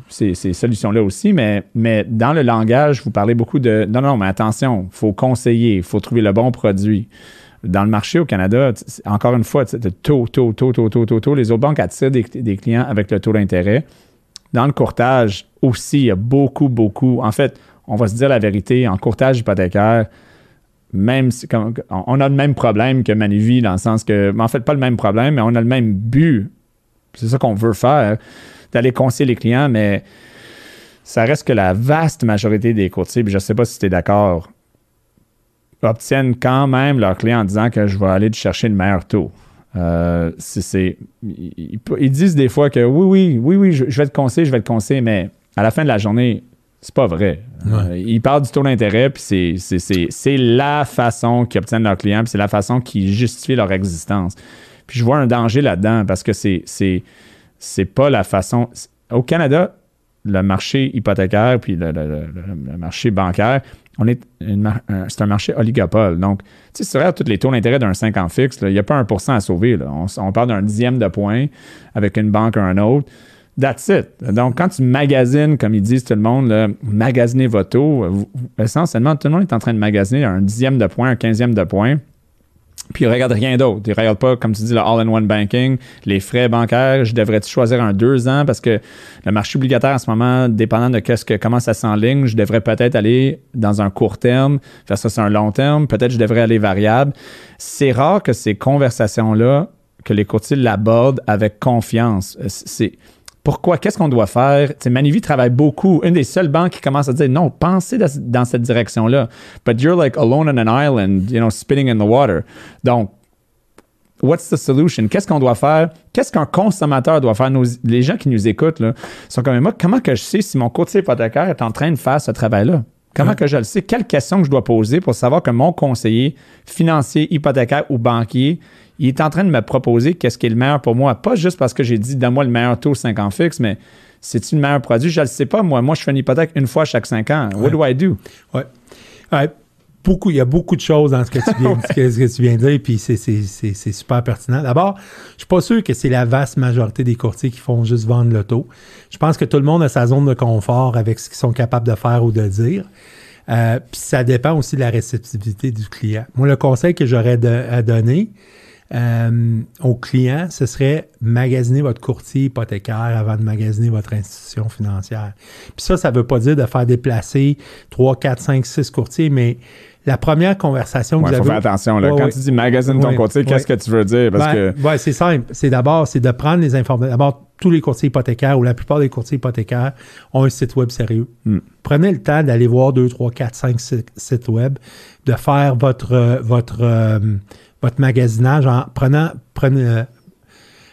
solutions-là aussi, mais, mais dans le langage, vous parlez beaucoup de non, non, mais attention, il faut conseiller, il faut trouver le bon produit. Dans le marché au Canada, encore une fois, taux, taux, taux, taux, taux, taux, taux. Les autres banques attirent des, clients avec le taux d'intérêt. Dans le courtage aussi, il y a beaucoup, beaucoup. En fait, on va se dire la vérité, en courtage hypothécaire, même on a le même problème que Manivie, dans le sens que, en fait, pas le même problème, mais on a le même but. C'est ça qu'on veut faire d'aller conseiller les clients, mais ça reste que la vaste majorité des courtiers, je ne sais pas si tu es d'accord, obtiennent quand même leurs clients en disant que je vais aller chercher le meilleur taux. Euh, ils, disent des fois que oui, oui, oui, oui, je, vais te conseiller, je vais te conseiller, mais à la fin de la journée, c'est pas vrai. Euh, ils parlent du taux d'intérêt, puis c'est la façon qu'ils obtiennent leurs clients, puis c'est la façon qu'ils justifient leur existence. Puis je vois un danger là-dedans parce que c'est c'est pas la façon. Au Canada, le marché hypothécaire puis le, marché bancaire, on est c'est un marché oligopole. Donc, si tu regardes tous les taux d'intérêt d'un 5 ans fixe, il n'y a pas un pour à sauver. On, parle d'un dixième de point avec une banque ou un autre. That's it. Donc, quand tu magasines, comme ils disent tout le monde, là, magasiner votre taux, essentiellement, tout le monde est en train de magasiner un dixième de point, un quinzième de point. Puis ils regardent rien d'autre. Ils regardent pas, comme tu dis, le all-in-one banking, les frais bancaires. Je devrais-tu choisir un deux ans? Parce que le marché obligataire en ce moment, dépendant de qu'est-ce que, comment ça s'enligne, je devrais peut-être aller dans un court terme, faire ça sur un long terme. Peut-être je devrais aller variable. C'est rare que ces conversations-là, que les courtiers l'abordent avec confiance. C'est pourquoi? Qu'est-ce qu'on doit faire? T'sais, travaille beaucoup. Une des seules banques qui commence à dire non, pensez dans, cette direction-là. But you're like alone on an island, you know, spinning in the water. Donc, what's the solution? Qu'est-ce qu'on doit faire? Qu'est-ce qu'un consommateur doit faire? les gens qui nous écoutent là, sont comme moi, comment que je sais si mon courtier hypothécaire est en train de faire ce travail-là? Comment que je le sais? Quelles questions que je dois poser pour savoir que mon conseiller financier, hypothécaire ou banquier il est en train de me proposer qu'est-ce qui est le meilleur pour moi. Pas juste parce que j'ai dit, donne-moi le meilleur taux 5 ans fixe, mais c'est-tu le meilleur produit? Je ne le sais pas. Moi, moi, je fais une hypothèque une fois chaque 5 ans. What do I do? Oui. beaucoup, il y a beaucoup de choses dans ce que tu viens, que tu viens de dire, puis c'est super pertinent. D'abord, je ne suis pas sûr que c'est la vaste majorité des courtiers qui font juste vendre le taux. Je pense que tout le monde a sa zone de confort avec ce qu'ils sont capables de faire ou de dire. Euh, puis ça dépend aussi de la réceptivité du client. Moi, le conseil que j'aurais à donner, euh, aux clients, ce serait magasiner votre courtier hypothécaire avant de magasiner votre institution financière. Puis ça, ça ne veut pas dire de faire déplacer 3, 4, 5, 6 courtiers, mais la première conversation que vous faut avez. faire attention. Là. Ouais, Quand ouais. tu dis magazine ton courtier, qu'est-ce que tu veux dire? Parce Ben, que c'est simple. C'est d'abord, c'est de prendre les informations. D'abord, tous les courtiers hypothécaires ou la plupart des courtiers hypothécaires ont un site web sérieux. Hmm. Prenez le temps d'aller voir 2, 3, 4, 5 si- sites web, de faire votre, euh, votre, euh, votre magasinage en prenant, prenez, euh,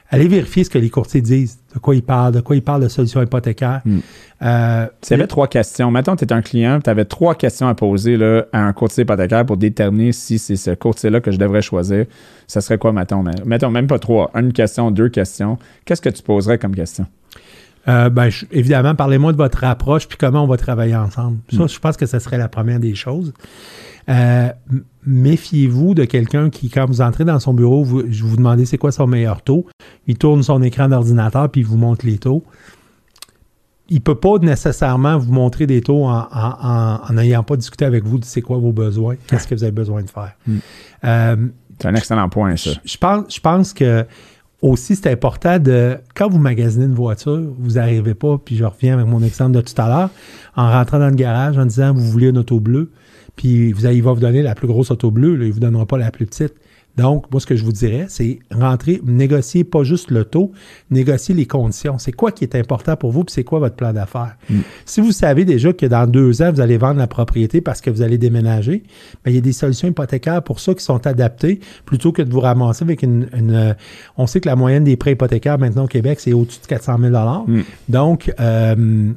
allez vérifier ce que les courtiers disent, de quoi ils parlent, de quoi ils parlent de solutions hypothécaires. Hmm. Euh, tu avais trois questions. Mettons, tu es un client, tu avais trois questions à poser là, à un courtier hypothécaire pour déterminer si c'est ce courtier-là que je devrais choisir. Ça serait quoi, mettons? Mettons, même pas trois. Une question, deux questions. Qu'est-ce que tu poserais comme question? Euh, ben, je- évidemment, parlez-moi de votre approche puis comment on va travailler ensemble. Ça, Mm. je pense que ce serait la première des choses. Euh, méfiez-vous de quelqu'un qui, quand vous entrez dans son bureau, vous, je vous demandez c'est quoi son meilleur taux. Il tourne son écran d'ordinateur puis il vous montre les taux. Il ne peut pas nécessairement vous montrer des taux en n'ayant pas discuté avec vous de c'est quoi vos besoins, qu'est-ce que vous avez besoin de faire. Mm. Euh, C'est un excellent point, ça. je, je pense, je pense que aussi, c'est important de. Quand vous magasinez une voiture, vous n'arrivez pas, puis je reviens avec mon exemple de tout à l'heure, en rentrant dans le garage en disant vous voulez une auto bleue, puis vous, il va vous donner la plus grosse auto bleue, il ne vous donnera pas la plus petite. Donc, moi, ce que je vous dirais, c'est rentrer, négocier pas juste le taux, négocier les conditions. C'est quoi qui est important pour vous, puis c'est quoi votre plan d'affaires? Mm. Si vous savez déjà que dans deux ans, vous allez vendre la propriété parce que vous allez déménager, bien, il y a des solutions hypothécaires pour ça qui sont adaptées plutôt que de vous ramasser avec une. une, on sait que la moyenne des prêts hypothécaires maintenant au Québec, c'est au-dessus de 400 000 Mm. Donc, euh,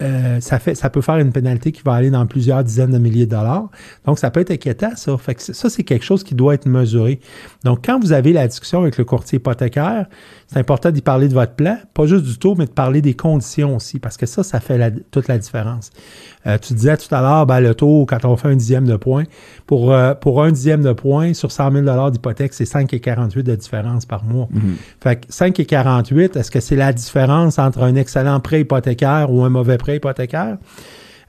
euh, ça, fait, ça peut faire une pénalité qui va aller dans plusieurs dizaines de milliers de dollars. Donc, ça peut être inquiétant, ça. Fait que ça, c'est quelque chose qui doit être mesuré. Donc, quand vous avez la discussion avec le courtier hypothécaire, c'est important d'y parler de votre plan, pas juste du taux, mais de parler des conditions aussi, parce que ça, ça fait la- toute la différence. Euh, tu disais tout à l'heure, ben, le taux, quand on fait un dixième de point, pour, euh, pour un dixième de point sur 100 000 d'hypothèque, c'est 5,48 de différence par mois. Mhm. Fait que 5,48, est-ce que c'est la différence entre un excellent prêt hypothécaire ou un mauvais prêt hypothécaire?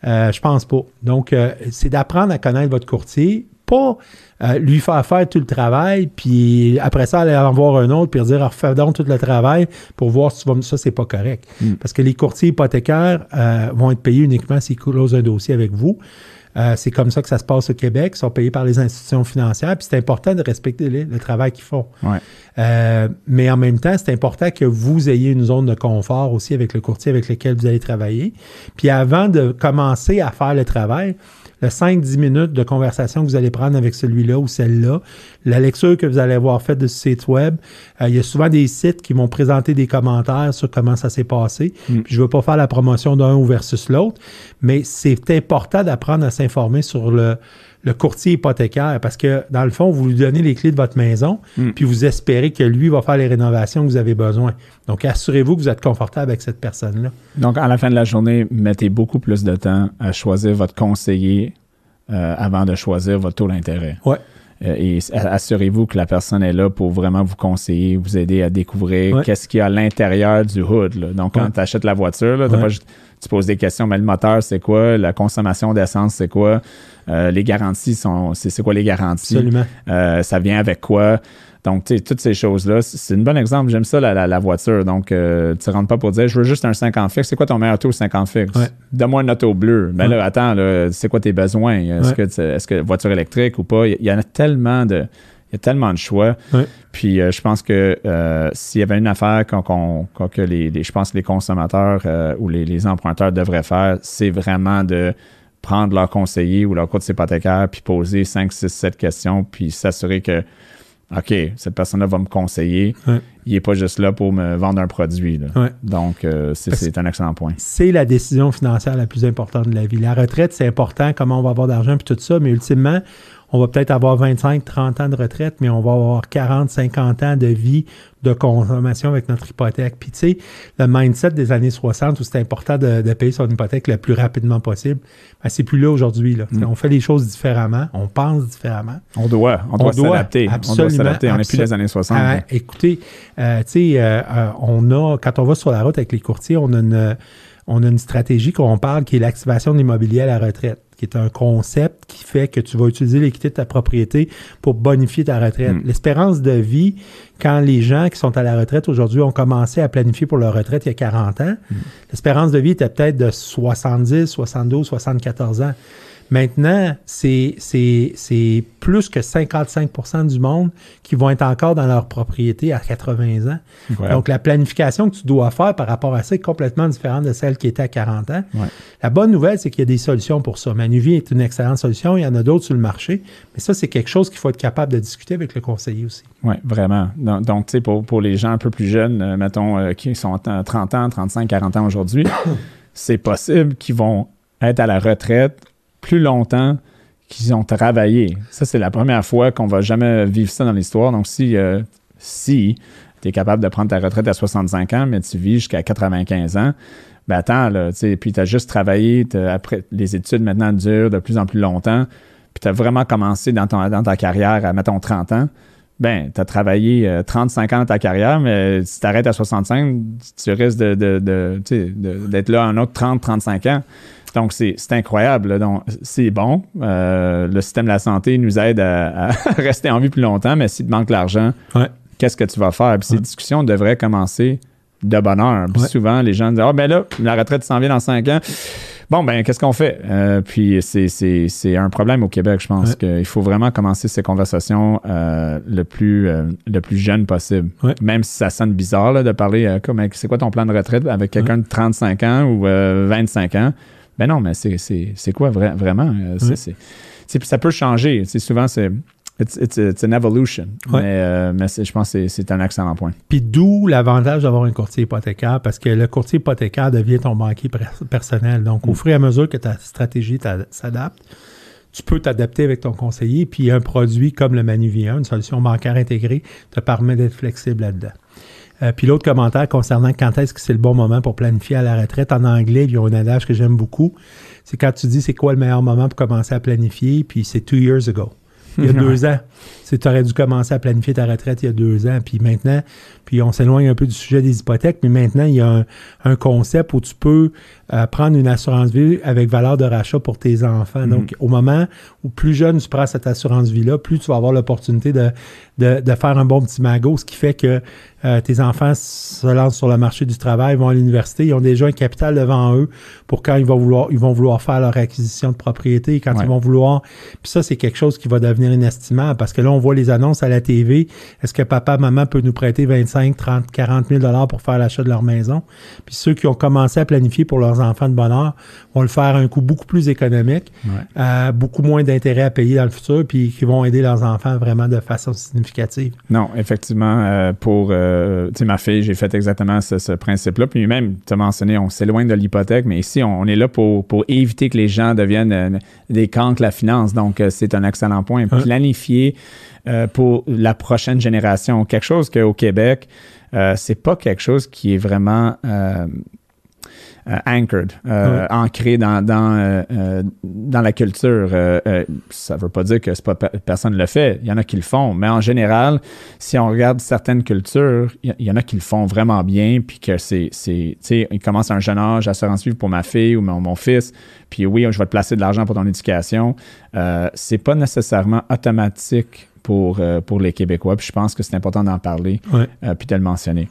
Euh, je pense pas. Donc, euh, c'est d'apprendre à connaître votre courtier, pas euh, lui faire faire tout le travail, puis après ça, aller en voir un autre, puis dire, Ah, refais donc tout le travail pour voir si tu vas me... Ça, c'est pas correct. Mm. Parce que les courtiers hypothécaires euh, vont être payés uniquement s'ils closent un dossier avec vous. Euh, c'est comme ça que ça se passe au Québec. Ils sont payés par les institutions financières. Puis c'est important de respecter le, le travail qu'ils font. Ouais. Euh, mais en même temps, c'est important que vous ayez une zone de confort aussi avec le courtier avec lequel vous allez travailler. Puis avant de commencer à faire le travail, le 5-10 minutes de conversation que vous allez prendre avec celui-là ou celle-là, la lecture que vous allez avoir faite de ce site web, euh, il y a souvent des sites qui vont présenter des commentaires sur comment ça s'est passé. Mm. Puis je ne veux pas faire la promotion d'un ou versus l'autre, mais c'est important d'apprendre à s'informer sur le, le courtier hypothécaire parce que, dans le fond, vous lui donnez les clés de votre maison, Mm. puis vous espérez que lui va faire les rénovations que vous avez besoin. Donc, assurez-vous que vous êtes confortable avec cette personne-là. Donc, à la fin de la journée, mettez beaucoup plus de temps à choisir votre conseiller euh, avant de choisir votre taux d'intérêt. Ouais. Euh, et assurez-vous que la personne est là pour vraiment vous conseiller, vous aider à découvrir Ouais. qu'est-ce qu'il y a à l'intérieur du hood. là. Donc, quand Ouais. tu achètes la voiture, là, t'as Ouais. pas juste- tu poses des questions, mais le moteur, c'est quoi? La consommation d'essence, c'est quoi? Euh, les garanties, sont, c'est, c'est quoi les garanties? Absolument. Euh, ça vient avec quoi? Donc, tu sais, toutes ces choses-là, c'est un bon exemple. J'aime ça, la, la- la voiture. Donc, euh, tu ne rentres pas pour dire, je veux juste un 50 fixe. C'est quoi ton meilleur taux 50 fixe? Ouais. Donne-moi une auto bleue. Mais Ouais. là, attends, là, c'est quoi tes besoins? Est-ce Ouais. que, est-ce que voiture électrique ou pas? Il y- en a tellement de, il y a tellement de choix. Puis, euh, je pense que euh, s'il y avait une affaire qu'on, qu'on- qu'on- que les, les- je pense que les consommateurs euh, ou les, les emprunteurs devraient faire, c'est vraiment de prendre leur conseiller ou leur courtier hypothécaire puis poser 5, 6, 7 questions puis s'assurer que OK, cette personne-là va me conseiller. Ouais. Il n'est pas juste là pour me vendre un produit. là. Ouais. Donc, euh, c'est un excellent point. c'est la décision financière la plus importante de la vie. La retraite, c'est important, comment on va avoir d'argent puis tout ça, mais ultimement, on va peut-être avoir 25, 30 ans de retraite, mais on va avoir 40, 50 ans de vie de consommation avec notre hypothèque. Puis tu sais, le mindset des années 60 où c'était important de, de payer son hypothèque le plus rapidement possible, ben, c'est plus là aujourd'hui. Mm. On fait les choses différemment, on pense différemment. On doit, on doit On doit, s'adapter. on doit absolument, s'adapter. On n'est plus des années 60. Ah, écoutez, euh, tu sais, euh, euh, on a, quand on va sur la route avec les courtiers, on a une, on a une stratégie qu'on parle qui est l'activation de l'immobilier à la retraite, qui est un concept qui fait que tu vas utiliser l'équité de ta propriété pour bonifier ta retraite. Mm. L'espérance de vie, quand les gens qui sont à la retraite aujourd'hui ont commencé à planifier pour leur retraite il y a 40 ans, l'espérance de vie était peut-être de 70, 72, 74 ans. Maintenant, c'est plus que 55% du monde qui vont être encore dans leur propriété à 80 ans. Donc, la planification que tu dois faire par rapport à ça est complètement différente de celle qui était à 40 ans. La bonne nouvelle, c'est qu'il y a des solutions pour ça. Manuvie est une excellente solution. Il y en a d'autres sur le marché. Mais ça, c'est quelque chose qu'il faut être capable de discuter avec le conseiller aussi. Oui, vraiment. Donc, tu sais, pour, pour, les gens un peu plus jeunes, euh, mettons, euh, qui sont 30 ans, 35, 40 ans aujourd'hui, c'est possible qu'ils vont être à la retraite plus longtemps qu'ils ont travaillé. Ça, c'est la première fois qu'on va jamais vivre ça dans l'histoire. Donc, si, euh, si tu es capable de prendre ta retraite à 65 ans, mais tu vis jusqu'à 95 ans, ben attends, là, puis tu as juste travaillé, après, les études maintenant durent de plus en plus longtemps, puis tu as vraiment commencé dans, ta carrière à, mettons, 30 ans, ben, tu as travaillé 35 euh, ans dans ta carrière, mais si tu arrêtes à 65, tu risques d'être de, de, là un autre 30, 35 ans. Donc, c'est incroyable. Donc, c'est bon. Euh, le système de la santé nous aide à, rester en vie plus longtemps, mais s'il te manque l'argent, qu'est-ce que tu vas faire? Puis ces discussions devraient commencer de bonne heure. Puis souvent, les gens disent Ah, ben là, la retraite s'en vient dans cinq ans. Bon, ben, qu'est-ce qu'on fait? Euh, puis c'est un problème au Québec, je pense qu'il faut vraiment commencer ces conversations euh, le, plus, le plus jeune possible. Même si ça sonne bizarre de parler comme c'est quoi ton plan de retraite avec quelqu'un de 35 ans ou 25 ans? Ben non, mais c'est quoi vraiment? Euh, ça peut changer. souvent, c'est It's, it's, an evolution. Mais, euh, je pense que c'est un excellent point. Puis d'où l'avantage d'avoir un courtier hypothécaire, parce que le courtier hypothécaire devient ton banquier personnel. Donc, au mm. fur et à mesure que ta stratégie s'adapte, tu peux t'adapter avec ton conseiller. Puis un produit comme le Manuvia, une solution bancaire intégrée, te permet d'être flexible là-dedans. Euh, puis l'autre commentaire concernant quand est-ce que c'est le bon moment pour planifier à la retraite, en anglais, il y a un adage que j'aime beaucoup. C'est quand tu dis c'est quoi le meilleur moment pour commencer à planifier, puis c'est two years ago. Il y a deux ans. Tu aurais dû commencer à planifier ta retraite il y a deux ans. Puis maintenant, puis on s'éloigne un peu du sujet des hypothèques, mais maintenant, il y a un, concept où tu peux euh, prendre une assurance vie avec valeur de rachat pour tes enfants. Donc, mm. au moment où plus jeune tu prends cette assurance vie-là, plus tu vas avoir l'opportunité de, de, faire un bon petit magot, ce qui fait que euh, tes enfants se lancent sur le marché du travail, vont à l'université, ils ont déjà un capital devant eux pour quand ils vont vouloir, ils vont vouloir faire leur acquisition de propriété, quand ils vont vouloir. Puis ça, c'est quelque chose qui va devenir inestimable parce que là, on voit les annonces à la TV. Est-ce que papa, maman peut nous prêter 25, 30, 40 000 dollars pour faire l'achat de leur maison? Puis ceux qui ont commencé à planifier pour leurs enfants de bonheur vont le faire à un coût beaucoup plus économique, euh, beaucoup moins d'intérêts à payer dans le futur, puis qui vont aider leurs enfants vraiment de façon significative. Non, effectivement, euh, pour euh, ma fille, j'ai fait exactement ce, principe-là. Puis même, tu as mentionné, on s'éloigne de l'hypothèque, mais ici, on, est là pour, pour éviter que les gens deviennent des cancres la finance. Donc, c'est un excellent point. Planifier euh, pour la prochaine génération. Quelque chose qu'au Québec, euh, c'est pas quelque chose qui est vraiment euh, anchored, ancré dans, dans, dans la culture. ça veut pas dire que pas personne le fait. Il y en a qui le font, mais en général, si on regarde certaines cultures, il y, en a qui le font vraiment bien, puis que c'est, tu sais, ils commencent à un jeune âge, assurance vie pour ma fille ou mon, mon, fils, puis oui, je vais te placer de l'argent pour ton éducation. c'est pas nécessairement automatique pour, euh, pour les Québécois. Puis je pense que c'est important d'en parler euh, puis de le mentionner.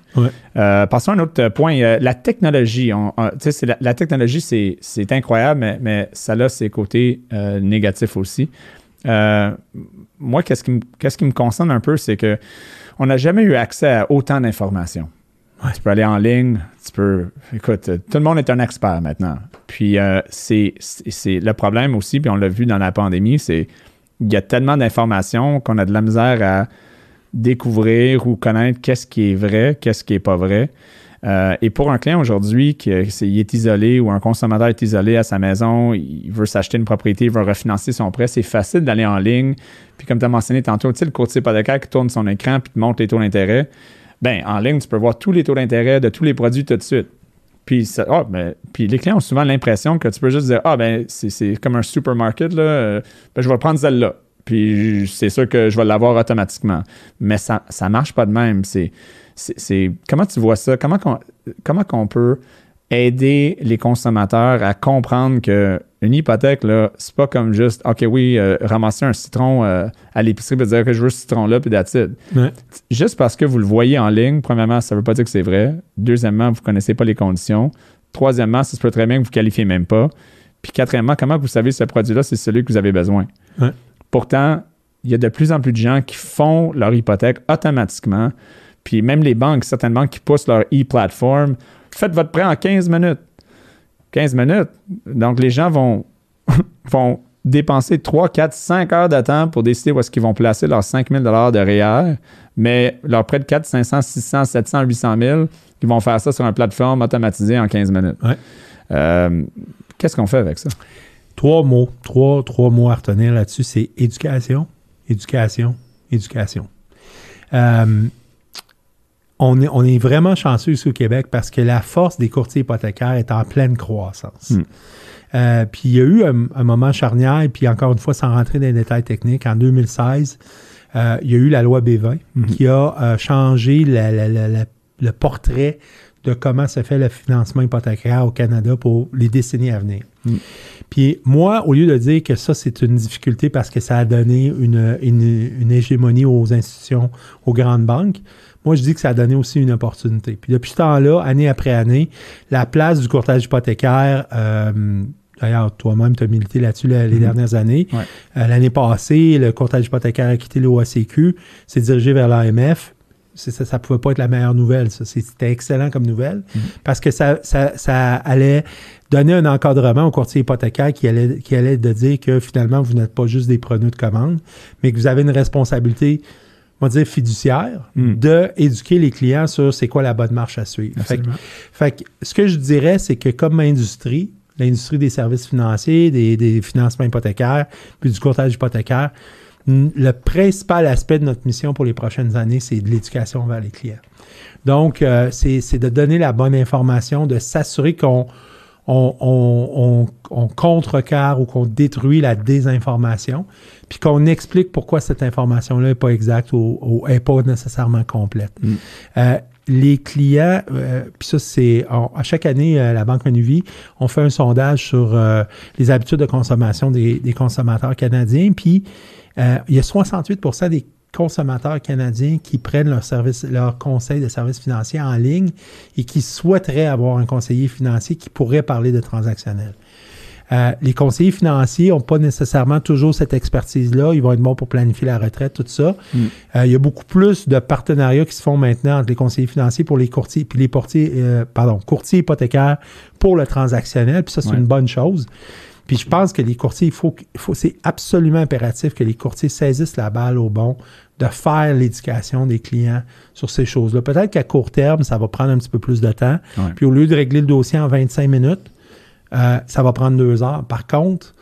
Euh, passons à un autre point. la technologie. On, la, la, technologie, c'est incroyable, mais, mais ça a ses côtés négatifs aussi. moi, qu'est-ce qui, qu'est-ce qui me concerne un peu, c'est que on n'a jamais eu accès à autant d'informations. Tu peux aller en ligne, tu peux. Écoute, tout le monde est un expert maintenant. Puis c'est le problème aussi, puis on l'a vu dans la pandémie, c'est il y a tellement d'informations qu'on a de la misère à découvrir ou connaître qu'est-ce qui est vrai, qu'est-ce qui n'est pas vrai. Euh, et pour un client aujourd'hui qui est, est isolé ou un consommateur est isolé à sa maison, il veut s'acheter une propriété, il veut refinancer son prêt, c'est facile d'aller en ligne. Puis comme tu as mentionné tantôt, tu sais, le courtier hypothécaire qui tourne son écran puis te montre les taux d'intérêt. Bien, en ligne, tu peux voir tous les taux d'intérêt de tous les produits tout de suite. Puis, ah, ben, puis les clients ont souvent l'impression que tu peux juste dire Ah, ben, c'est comme un supermarket, là, euh, ben, je vais prendre celle-là. Puis c'est sûr que je vais l'avoir automatiquement. Mais ça ne marche pas de même. C'est, comment tu vois ça? Comment qu'on, comment qu'on peut aider les consommateurs à comprendre que une hypothèque, là, c'est pas comme juste, OK, oui, euh, ramasser un citron euh, à l'épicerie et dire que je veux ce citron-là, puis d'acide. Juste parce que vous le voyez en ligne, premièrement, ça veut pas dire que c'est vrai. Deuxièmement, vous connaissez pas les conditions. Troisièmement, ça se peut très bien que vous ne qualifiez même pas. Puis quatrièmement, comment vous savez ce produit-là, c'est celui que vous avez besoin? Ouais. Pourtant, il y a de plus en plus de gens qui font leur hypothèque automatiquement. Puis même les banques, certaines banques qui poussent leur e-platform, faites votre prêt en 15 minutes. 15 minutes. Donc les gens vont, vont dépenser 3, 4, 5 heures temps pour décider où est-ce qu'ils vont placer leurs 5 000 de REER, mais leur prêt de 4, 500, 600, 700, 800 000, ils vont faire ça sur une plateforme automatisée en 15 minutes. Ouais. Euh, Qu'est-ce qu'on fait avec ça? Trois mots, trois, trois mots à retenir là-dessus, c'est éducation, éducation, éducation. Euh, on, est, on est vraiment chanceux ici au Québec parce que la force des courtiers hypothécaires est en pleine croissance. Hmm. Euh, puis il y a eu un, un moment charnière, puis encore une fois, sans rentrer dans les détails techniques, en 2016, euh, il y a eu la loi B20 Mhm. qui a euh, changé la- la- la- la- le portrait de comment se fait le financement hypothécaire au Canada pour les décennies à venir. Mm. Puis moi, au lieu de dire que ça, c'est une difficulté parce que ça a donné une, une- une hégémonie aux institutions, aux grandes banques, moi, je dis que ça a donné aussi une opportunité. Puis depuis ce temps-là, année après année, la place du courtage hypothécaire, euh, d'ailleurs, toi-même, tu as milité là-dessus les Mhm. dernières années. Ouais. Euh, L'année passée, le courtage hypothécaire a quitté l'OACQ, s'est dirigé vers l'AMF. Ça ne pouvait pas être la meilleure nouvelle. C'était excellent comme nouvelle Mhm. parce que ça, ça, ça allait donner un encadrement au courtier hypothécaire qui allait, qui allait de dire que finalement, vous n'êtes pas juste des preneurs de commande, mais que vous avez une responsabilité, on va dire, fiduciaire Mhm. de éduquer les clients sur c'est quoi la bonne marche à suivre. Fait que- fait que ce que je dirais, c'est que comme industrie, l'industrie des services financiers, des, des financements hypothécaires, puis du courtage hypothécaire, le principal aspect de notre mission pour les prochaines années, c'est de l'éducation vers les clients. Donc, euh, c'est c'est de donner la bonne information, de s'assurer qu'on on, on- on- on contrecarre ou qu'on détruit la désinformation, puis qu'on explique pourquoi cette information-là n'est pas exacte ou n'est pas nécessairement complète. Mm. Euh, les clients, euh, puis ça, c'est à chaque année, euh, la Banque Manuvie, on fait un sondage sur euh, les habitudes de consommation des, des consommateurs canadiens, puis il y a 68% des consommateurs canadiens qui prennent leur service, leur conseil de services financiers en ligne et qui souhaiteraient avoir un conseiller financier qui pourrait parler de transactionnel. Euh, les conseillers financiers n'ont pas nécessairement toujours cette expertise-là. Ils vont être bons pour planifier la retraite, tout ça. Mm. Euh, il y a beaucoup plus de partenariats qui se font maintenant entre les conseillers financiers pour les courtiers, puis les portiers, euh, pardon, courtiers hypothécaires pour le transactionnel. Puis ça, c'est Ouais. une bonne chose. Puis je pense que les courtiers, il faut, il faut c'est absolument impératif que les courtiers saisissent la balle au bon de faire l'éducation des clients sur ces choses-là. Peut-être qu'à court terme, ça va prendre un petit peu plus de temps. Ouais. Puis au lieu de régler le dossier en 25 minutes, euh, ça va prendre deux heures. Par contre,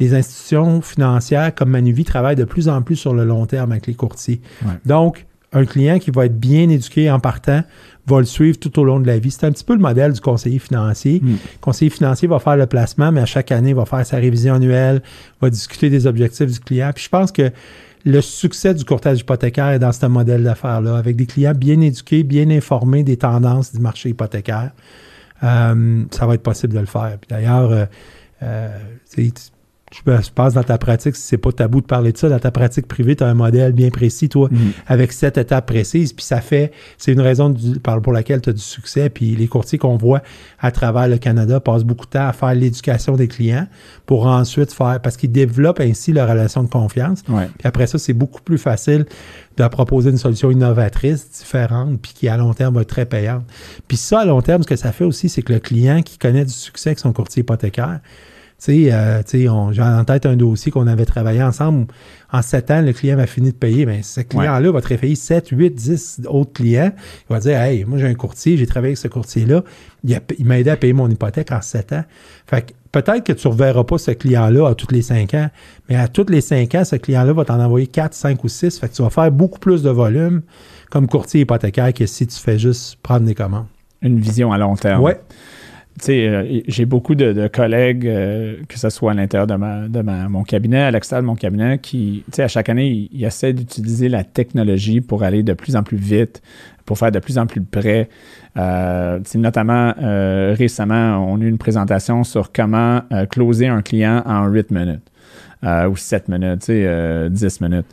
les institutions financières comme Manuvie travaillent de plus en plus sur le long terme avec les courtiers. Ouais. Donc, un client qui va être bien éduqué en partant va le suivre tout au long de la vie. C'est un petit peu le modèle du conseiller financier. Mm. Le conseiller financier va faire le placement, mais à chaque année, il va faire sa révision annuelle, va discuter des objectifs du client. Puis je pense que le succès du courtage hypothécaire est dans ce modèle d'affaires-là, avec des clients bien éduqués, bien informés des tendances du marché hypothécaire. Euh, ça va être possible de le faire. Puis d'ailleurs, euh, je pense- dans ta pratique, si c'est pas tabou de parler de ça, dans ta pratique privée, tu as un modèle bien précis, toi, Mm. avec sept étapes précises, puis ça fait, c'est une raison du- pour laquelle tu as du succès, puis les courtiers qu'on voit à travers le Canada passent beaucoup de temps à faire l'éducation des clients pour ensuite faire, parce qu'ils développent ainsi leur relation de confiance. Ouais. Puis après ça, c'est beaucoup plus facile de proposer une solution innovatrice, différente, puis qui à long terme va être très payante. Puis ça, à long terme, ce que ça fait aussi, c'est que le client qui connaît du succès avec son courtier hypothécaire, tu sais, euh, j'ai en tête un dossier qu'on avait travaillé ensemble. En sept ans, le client m'a fini de payer. Bien, ce client-là va te référer 7, 8, 10 autres clients. Il va dire Hey, moi, j'ai un courtier, j'ai travaillé avec ce courtier-là. Il, a- il m'a aidé à payer mon hypothèque en sept ans. Fait que peut-être que tu ne reverras pas ce client-là à tous les cinq ans, mais à tous les cinq ans, ce client-là va t'en envoyer 4, 5 ou 6. Fait que tu vas faire beaucoup plus de volume comme courtier hypothécaire que si tu fais juste prendre des commandes. Une vision à long terme. Ouais. Sais, euh, j'ai beaucoup de, collègues, euh, que ce soit à l'intérieur de, ma, de ma- mon cabinet, à l'extérieur de mon cabinet, qui, tu sais, à chaque année, ils, essaient d'utiliser la technologie pour aller de plus en plus vite, pour faire de plus en plus prêts. Euh, notamment, euh, récemment, on a eu une présentation sur comment closer un client en 8 minutes ou 7 minutes, tu sais, euh, 10 minutes.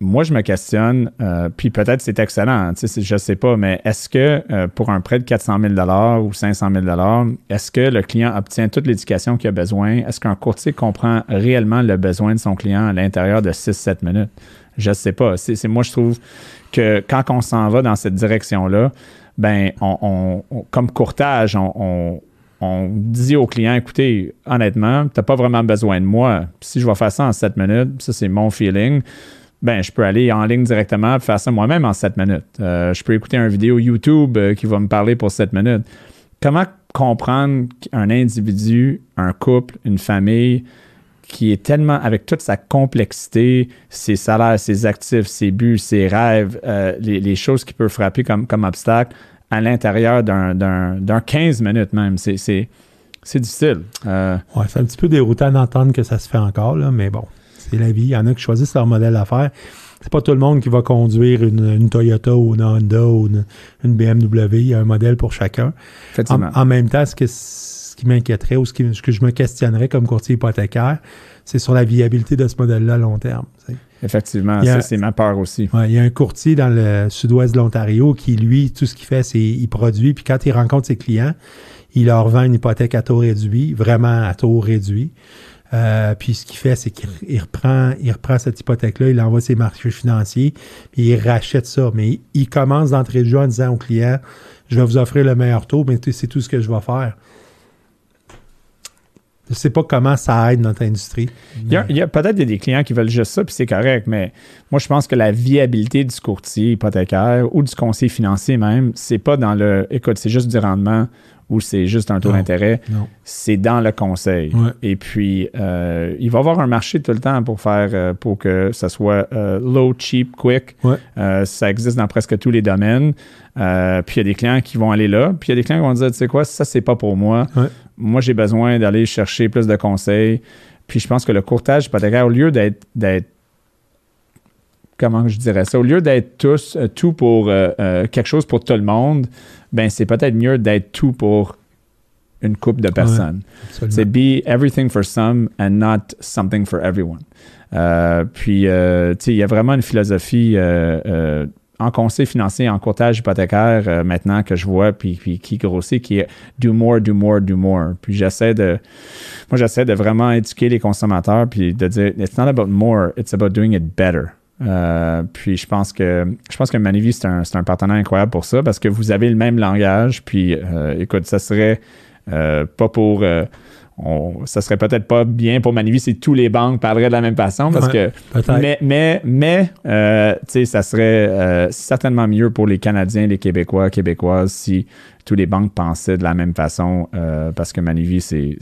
Moi, je me questionne, euh, puis peut-être c'est excellent, je ne sais pas, mais est-ce que euh, pour un prêt de 400 000 ou 500 000 est-ce que le client obtient toute l'éducation qu'il a besoin? Est-ce qu'un courtier comprend réellement le besoin de son client à l'intérieur de 6-7 minutes? Je ne sais pas. C'est, moi, je trouve que quand on s'en va dans cette direction-là, ben, on, comme courtage, on, on dit au client, écoutez, honnêtement, tu n'as pas vraiment besoin de moi. Si je vais faire ça en 7 minutes, ça c'est mon feeling, ben, je peux aller en ligne directement et faire ça moi-même en 7 minutes. Euh, je peux écouter une vidéo YouTube euh, qui va me parler pour 7 minutes. Comment comprendre qu'un individu, un couple, une famille qui est tellement, avec toute sa complexité, ses salaires, ses actifs, ses buts, ses rêves, euh, les, choses qui peuvent frapper comme, obstacle à l'intérieur d'un 15 minutes même. C'est difficile. Oui, c'est un petit peu déroutant d'entendre que ça se fait encore, là, mais bon c'est la vie. Il y en a qui choisissent leur modèle d'affaires. C'est pas tout le monde qui va conduire une, Toyota ou une Honda ou une, BMW. Il y a un modèle pour chacun. En, même temps, ce, que, ce qui m'inquiéterait ou ce, que je me questionnerais comme courtier hypothécaire, c'est sur la viabilité de ce modèle-là à long terme. Effectivement, ça, c'est ma peur aussi. il y a un courtier dans le sud-ouest de l'Ontario qui, lui, tout ce qu'il fait, c'est il produit, puis quand il rencontre ses clients, il leur vend une hypothèque à taux réduit, vraiment à taux réduit. Euh, puis ce qu'il fait, c'est qu'il reprend, il reprend cette hypothèque-là, il envoie ses marchés financiers, puis il rachète ça. Mais il, commence d'entrée de jeu en disant au client Je vais vous offrir le meilleur taux, mais c'est tout ce que je vais faire. Je ne sais pas comment ça aide notre industrie. Il y a, peut-être des clients qui veulent juste ça, puis c'est correct, mais moi, je pense que la viabilité du courtier hypothécaire ou du conseiller financier même, c'est pas dans le écoute, c'est juste du rendement ou c'est juste un taux d'intérêt, c'est dans le conseil. Et puis, euh, il va y avoir un marché tout le temps pour faire, euh, pour que ça soit euh, low, cheap, quick. ça existe dans presque tous les domaines. puis il y a des clients qui vont aller là. Puis il y a des clients qui vont dire, tu sais quoi, ça, c'est pas pour moi. Moi, j'ai besoin d'aller chercher plus de conseils. Puis je pense que le courtage hypothécaire, au lieu d'être comment je dirais ça, au lieu d'être tous tout pour quelque chose pour tout le monde, ben c'est peut-être mieux d'être tout pour une couple de personnes. c'est be everything for some and not something for everyone. Euh, puis, euh, tu sais, il y a vraiment une philosophie euh, en conseil financier, en courtage hypothécaire maintenant que je vois, puis, puis, qui grossit, qui est do more, do more, do more. Puis j'essaie de, moi j'essaie de vraiment éduquer les consommateurs, puis de dire, it's not about more, it's about doing it better. Euh, puis je pense que je pense que Manivi, c'est un, un, partenaire incroyable pour ça parce que vous avez le même langage. Puis euh, écoute, ça serait euh, pas pour. On, ça serait peut-être pas bien pour Manivi si tous les banques parleraient de la même façon parce que mais mais mais tu sais ça serait certainement mieux pour les Canadiens les Québécois Québécoises si tous les banques pensaient de la même façon parce que Manivi c'est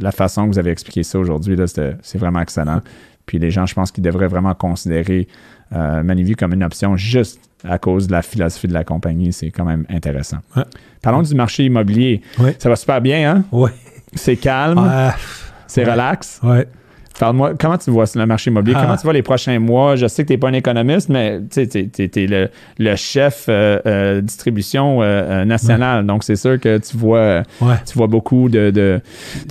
la façon que vous avez expliqué ça aujourd'hui c'est vraiment excellent puis les gens, je pense qu'ils devraient vraiment considérer euh, Manivie comme une option juste à cause de la philosophie de la compagnie. C'est quand même intéressant. Parlons du marché immobilier. Ça va super bien, hein? Oui. C'est calme. c'est relax. Oui. Parle-moi, comment tu vois le marché immobilier? Comment ah. tu vois les prochains mois? Je sais que tu n'es pas un économiste, mais tu es, le, chef euh, euh, distribution euh, nationale. Donc, c'est sûr que tu vois, tu vois beaucoup de,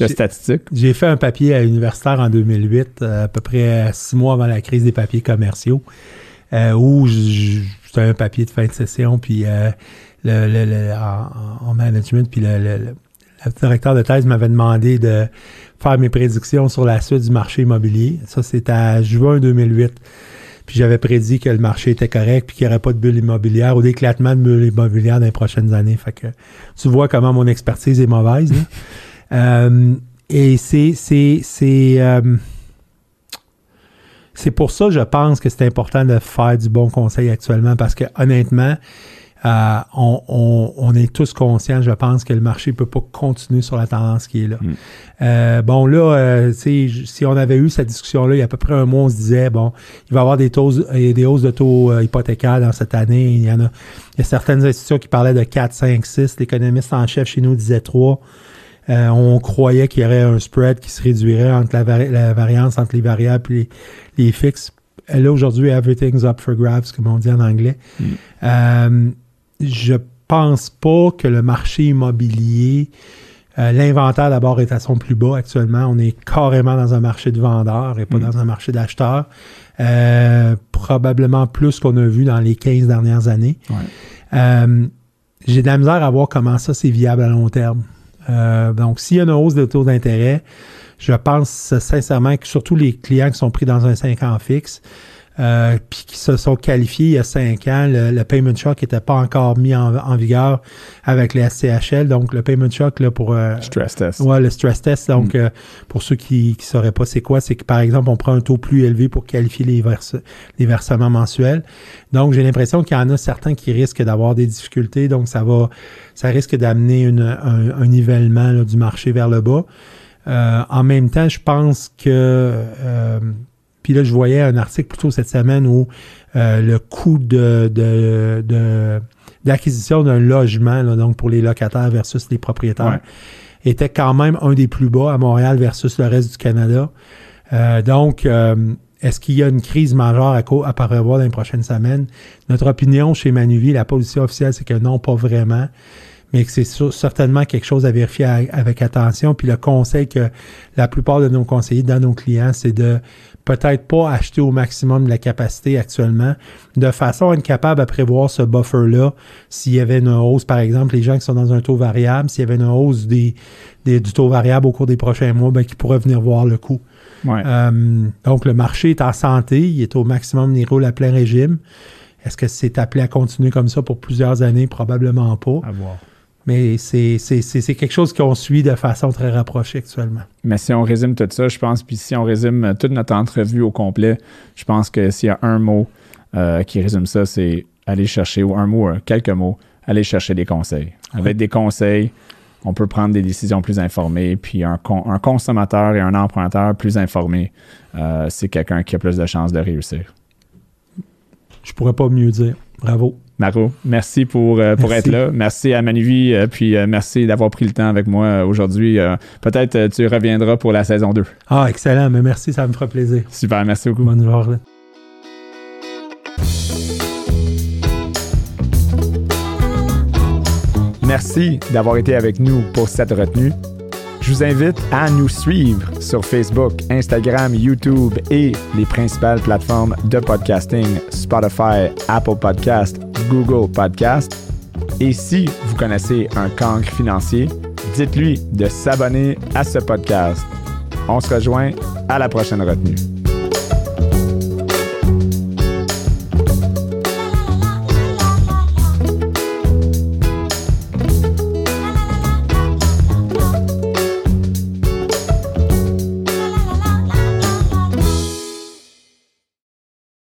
statistiques. J'ai fait un papier à l'universitaire en 2008, à peu près six mois avant la crise des papiers commerciaux, où c'était un papier de fin de session, puis le, en, management, puis le le directeur de thèse m'avait demandé de faire mes prédictions sur la suite du marché immobilier. Ça, c'était à juin 2008. Puis j'avais prédit que le marché était correct, puis qu'il n'y aurait pas de bulle immobilière ou d'éclatement de bulle immobilière dans les prochaines années. Fait que tu vois comment mon expertise est mauvaise. Euh, et c'est c'est c'est euh, c'est pour ça, je pense que c'est important de faire du bon conseil actuellement parce que honnêtement, euh, on, est tous conscients, je pense, que le marché ne peut pas continuer sur la tendance qui est là. Mm. Euh, bon, là, euh, si on avait eu cette discussion-là il y a à peu près un mois, on se disait, bon, il va y avoir des, taux, des hausses de taux hypothécaires dans cette année. Il y en a, il y a certaines institutions qui parlaient de 4, 5, 6. L'économiste en chef chez nous disait 3. on croyait qu'il y aurait un spread qui se réduirait entre la, variance entre les variables et les, fixes. Là, aujourd'hui, everything's up for grabs, comme on dit en anglais. Mm je pense pas que le marché immobilier, euh, l'inventaire d'abord est à son plus bas actuellement. On est carrément dans un marché de vendeurs et pas mm. dans un marché d'acheteurs. Euh, probablement plus qu'on a vu dans les 15 dernières années. Ouais. Euh, j'ai de la misère à voir comment ça, c'est viable à long terme. Donc, s'il y a une hausse des taux d'intérêt, je pense sincèrement que surtout les clients qui sont pris dans un 5 ans fixe, euh, puis qui se sont qualifiés il y a cinq ans, le, le payment shock n'était pas encore mis en, en, vigueur avec les SCHL. Donc, le payment shock là, pour... Euh, stress test. Ouais, le stress test. Donc, mm. euh, pour ceux qui ne sauraient pas c'est quoi, c'est que, par exemple, on prend un taux plus élevé pour qualifier les, verse, les versements mensuels. Donc, j'ai l'impression qu'il y en a certains qui risquent d'avoir des difficultés. Donc, ça va, ça risque d'amener un, un, nivellement là, du marché vers le bas. Euh, en même temps, je pense que euh, puis là, je voyais un article plutôt cette semaine où euh, le coût de, de, de d'acquisition d'un logement, là, donc pour les locataires versus les propriétaires, ouais. était quand même un des plus bas à Montréal versus le reste du Canada. Euh, donc, euh, est-ce qu'il y a une crise majeure à, à prévoir dans les prochaines semaines? Notre opinion chez Manuvie, la position officielle, c'est que non, pas vraiment mais que c'est certainement quelque chose à vérifier avec attention. Puis le conseil que la plupart de nos conseillers dans nos clients, c'est de peut-être pas acheter au maximum de la capacité actuellement, de façon à être capable à prévoir ce buffer-là. S'il y avait une hausse, par exemple, les gens qui sont dans un taux variable, s'il y avait une hausse des, des, du taux variable au cours des prochains mois, ben, qui pourraient venir voir le coût. Ouais. Euh, donc, le marché est en santé, il est au maximum, il roule à plein régime. Est-ce que c'est appelé à continuer comme ça pour plusieurs années? Probablement pas. À voir. Mais c'est quelque chose qu'on suit de façon très rapprochée actuellement. Mais si on résume tout ça, je pense, puis si on résume toute notre entrevue au complet, je pense que s'il y a un mot euh, qui résume ça, c'est aller chercher, ou un mot, quelques mots, aller chercher des conseils. Avec des conseils, on peut prendre des décisions plus informées, puis un, con, un consommateur et un emprunteur plus informés, euh, c'est quelqu'un qui a plus de chances de réussir. Je pourrais pas mieux dire. Bravo. Maro, merci pour, euh, pour Merci. être là. Merci à Manuvie, euh, puis euh, merci d'avoir pris le temps avec moi aujourd'hui. Peut-être tu reviendras pour la saison 2. Ah, excellent. Mais merci, ça me fera plaisir. Super, merci beaucoup. Bonne journée. Merci d'avoir été avec nous pour cette retenue. Je vous invite à nous suivre sur Facebook, Instagram, YouTube et les principales plateformes de podcasting Spotify, Apple Podcast, Google Podcast. Et si vous connaissez un cancre financier, dites-lui de s'abonner à ce podcast. On se rejoint à la prochaine retenue.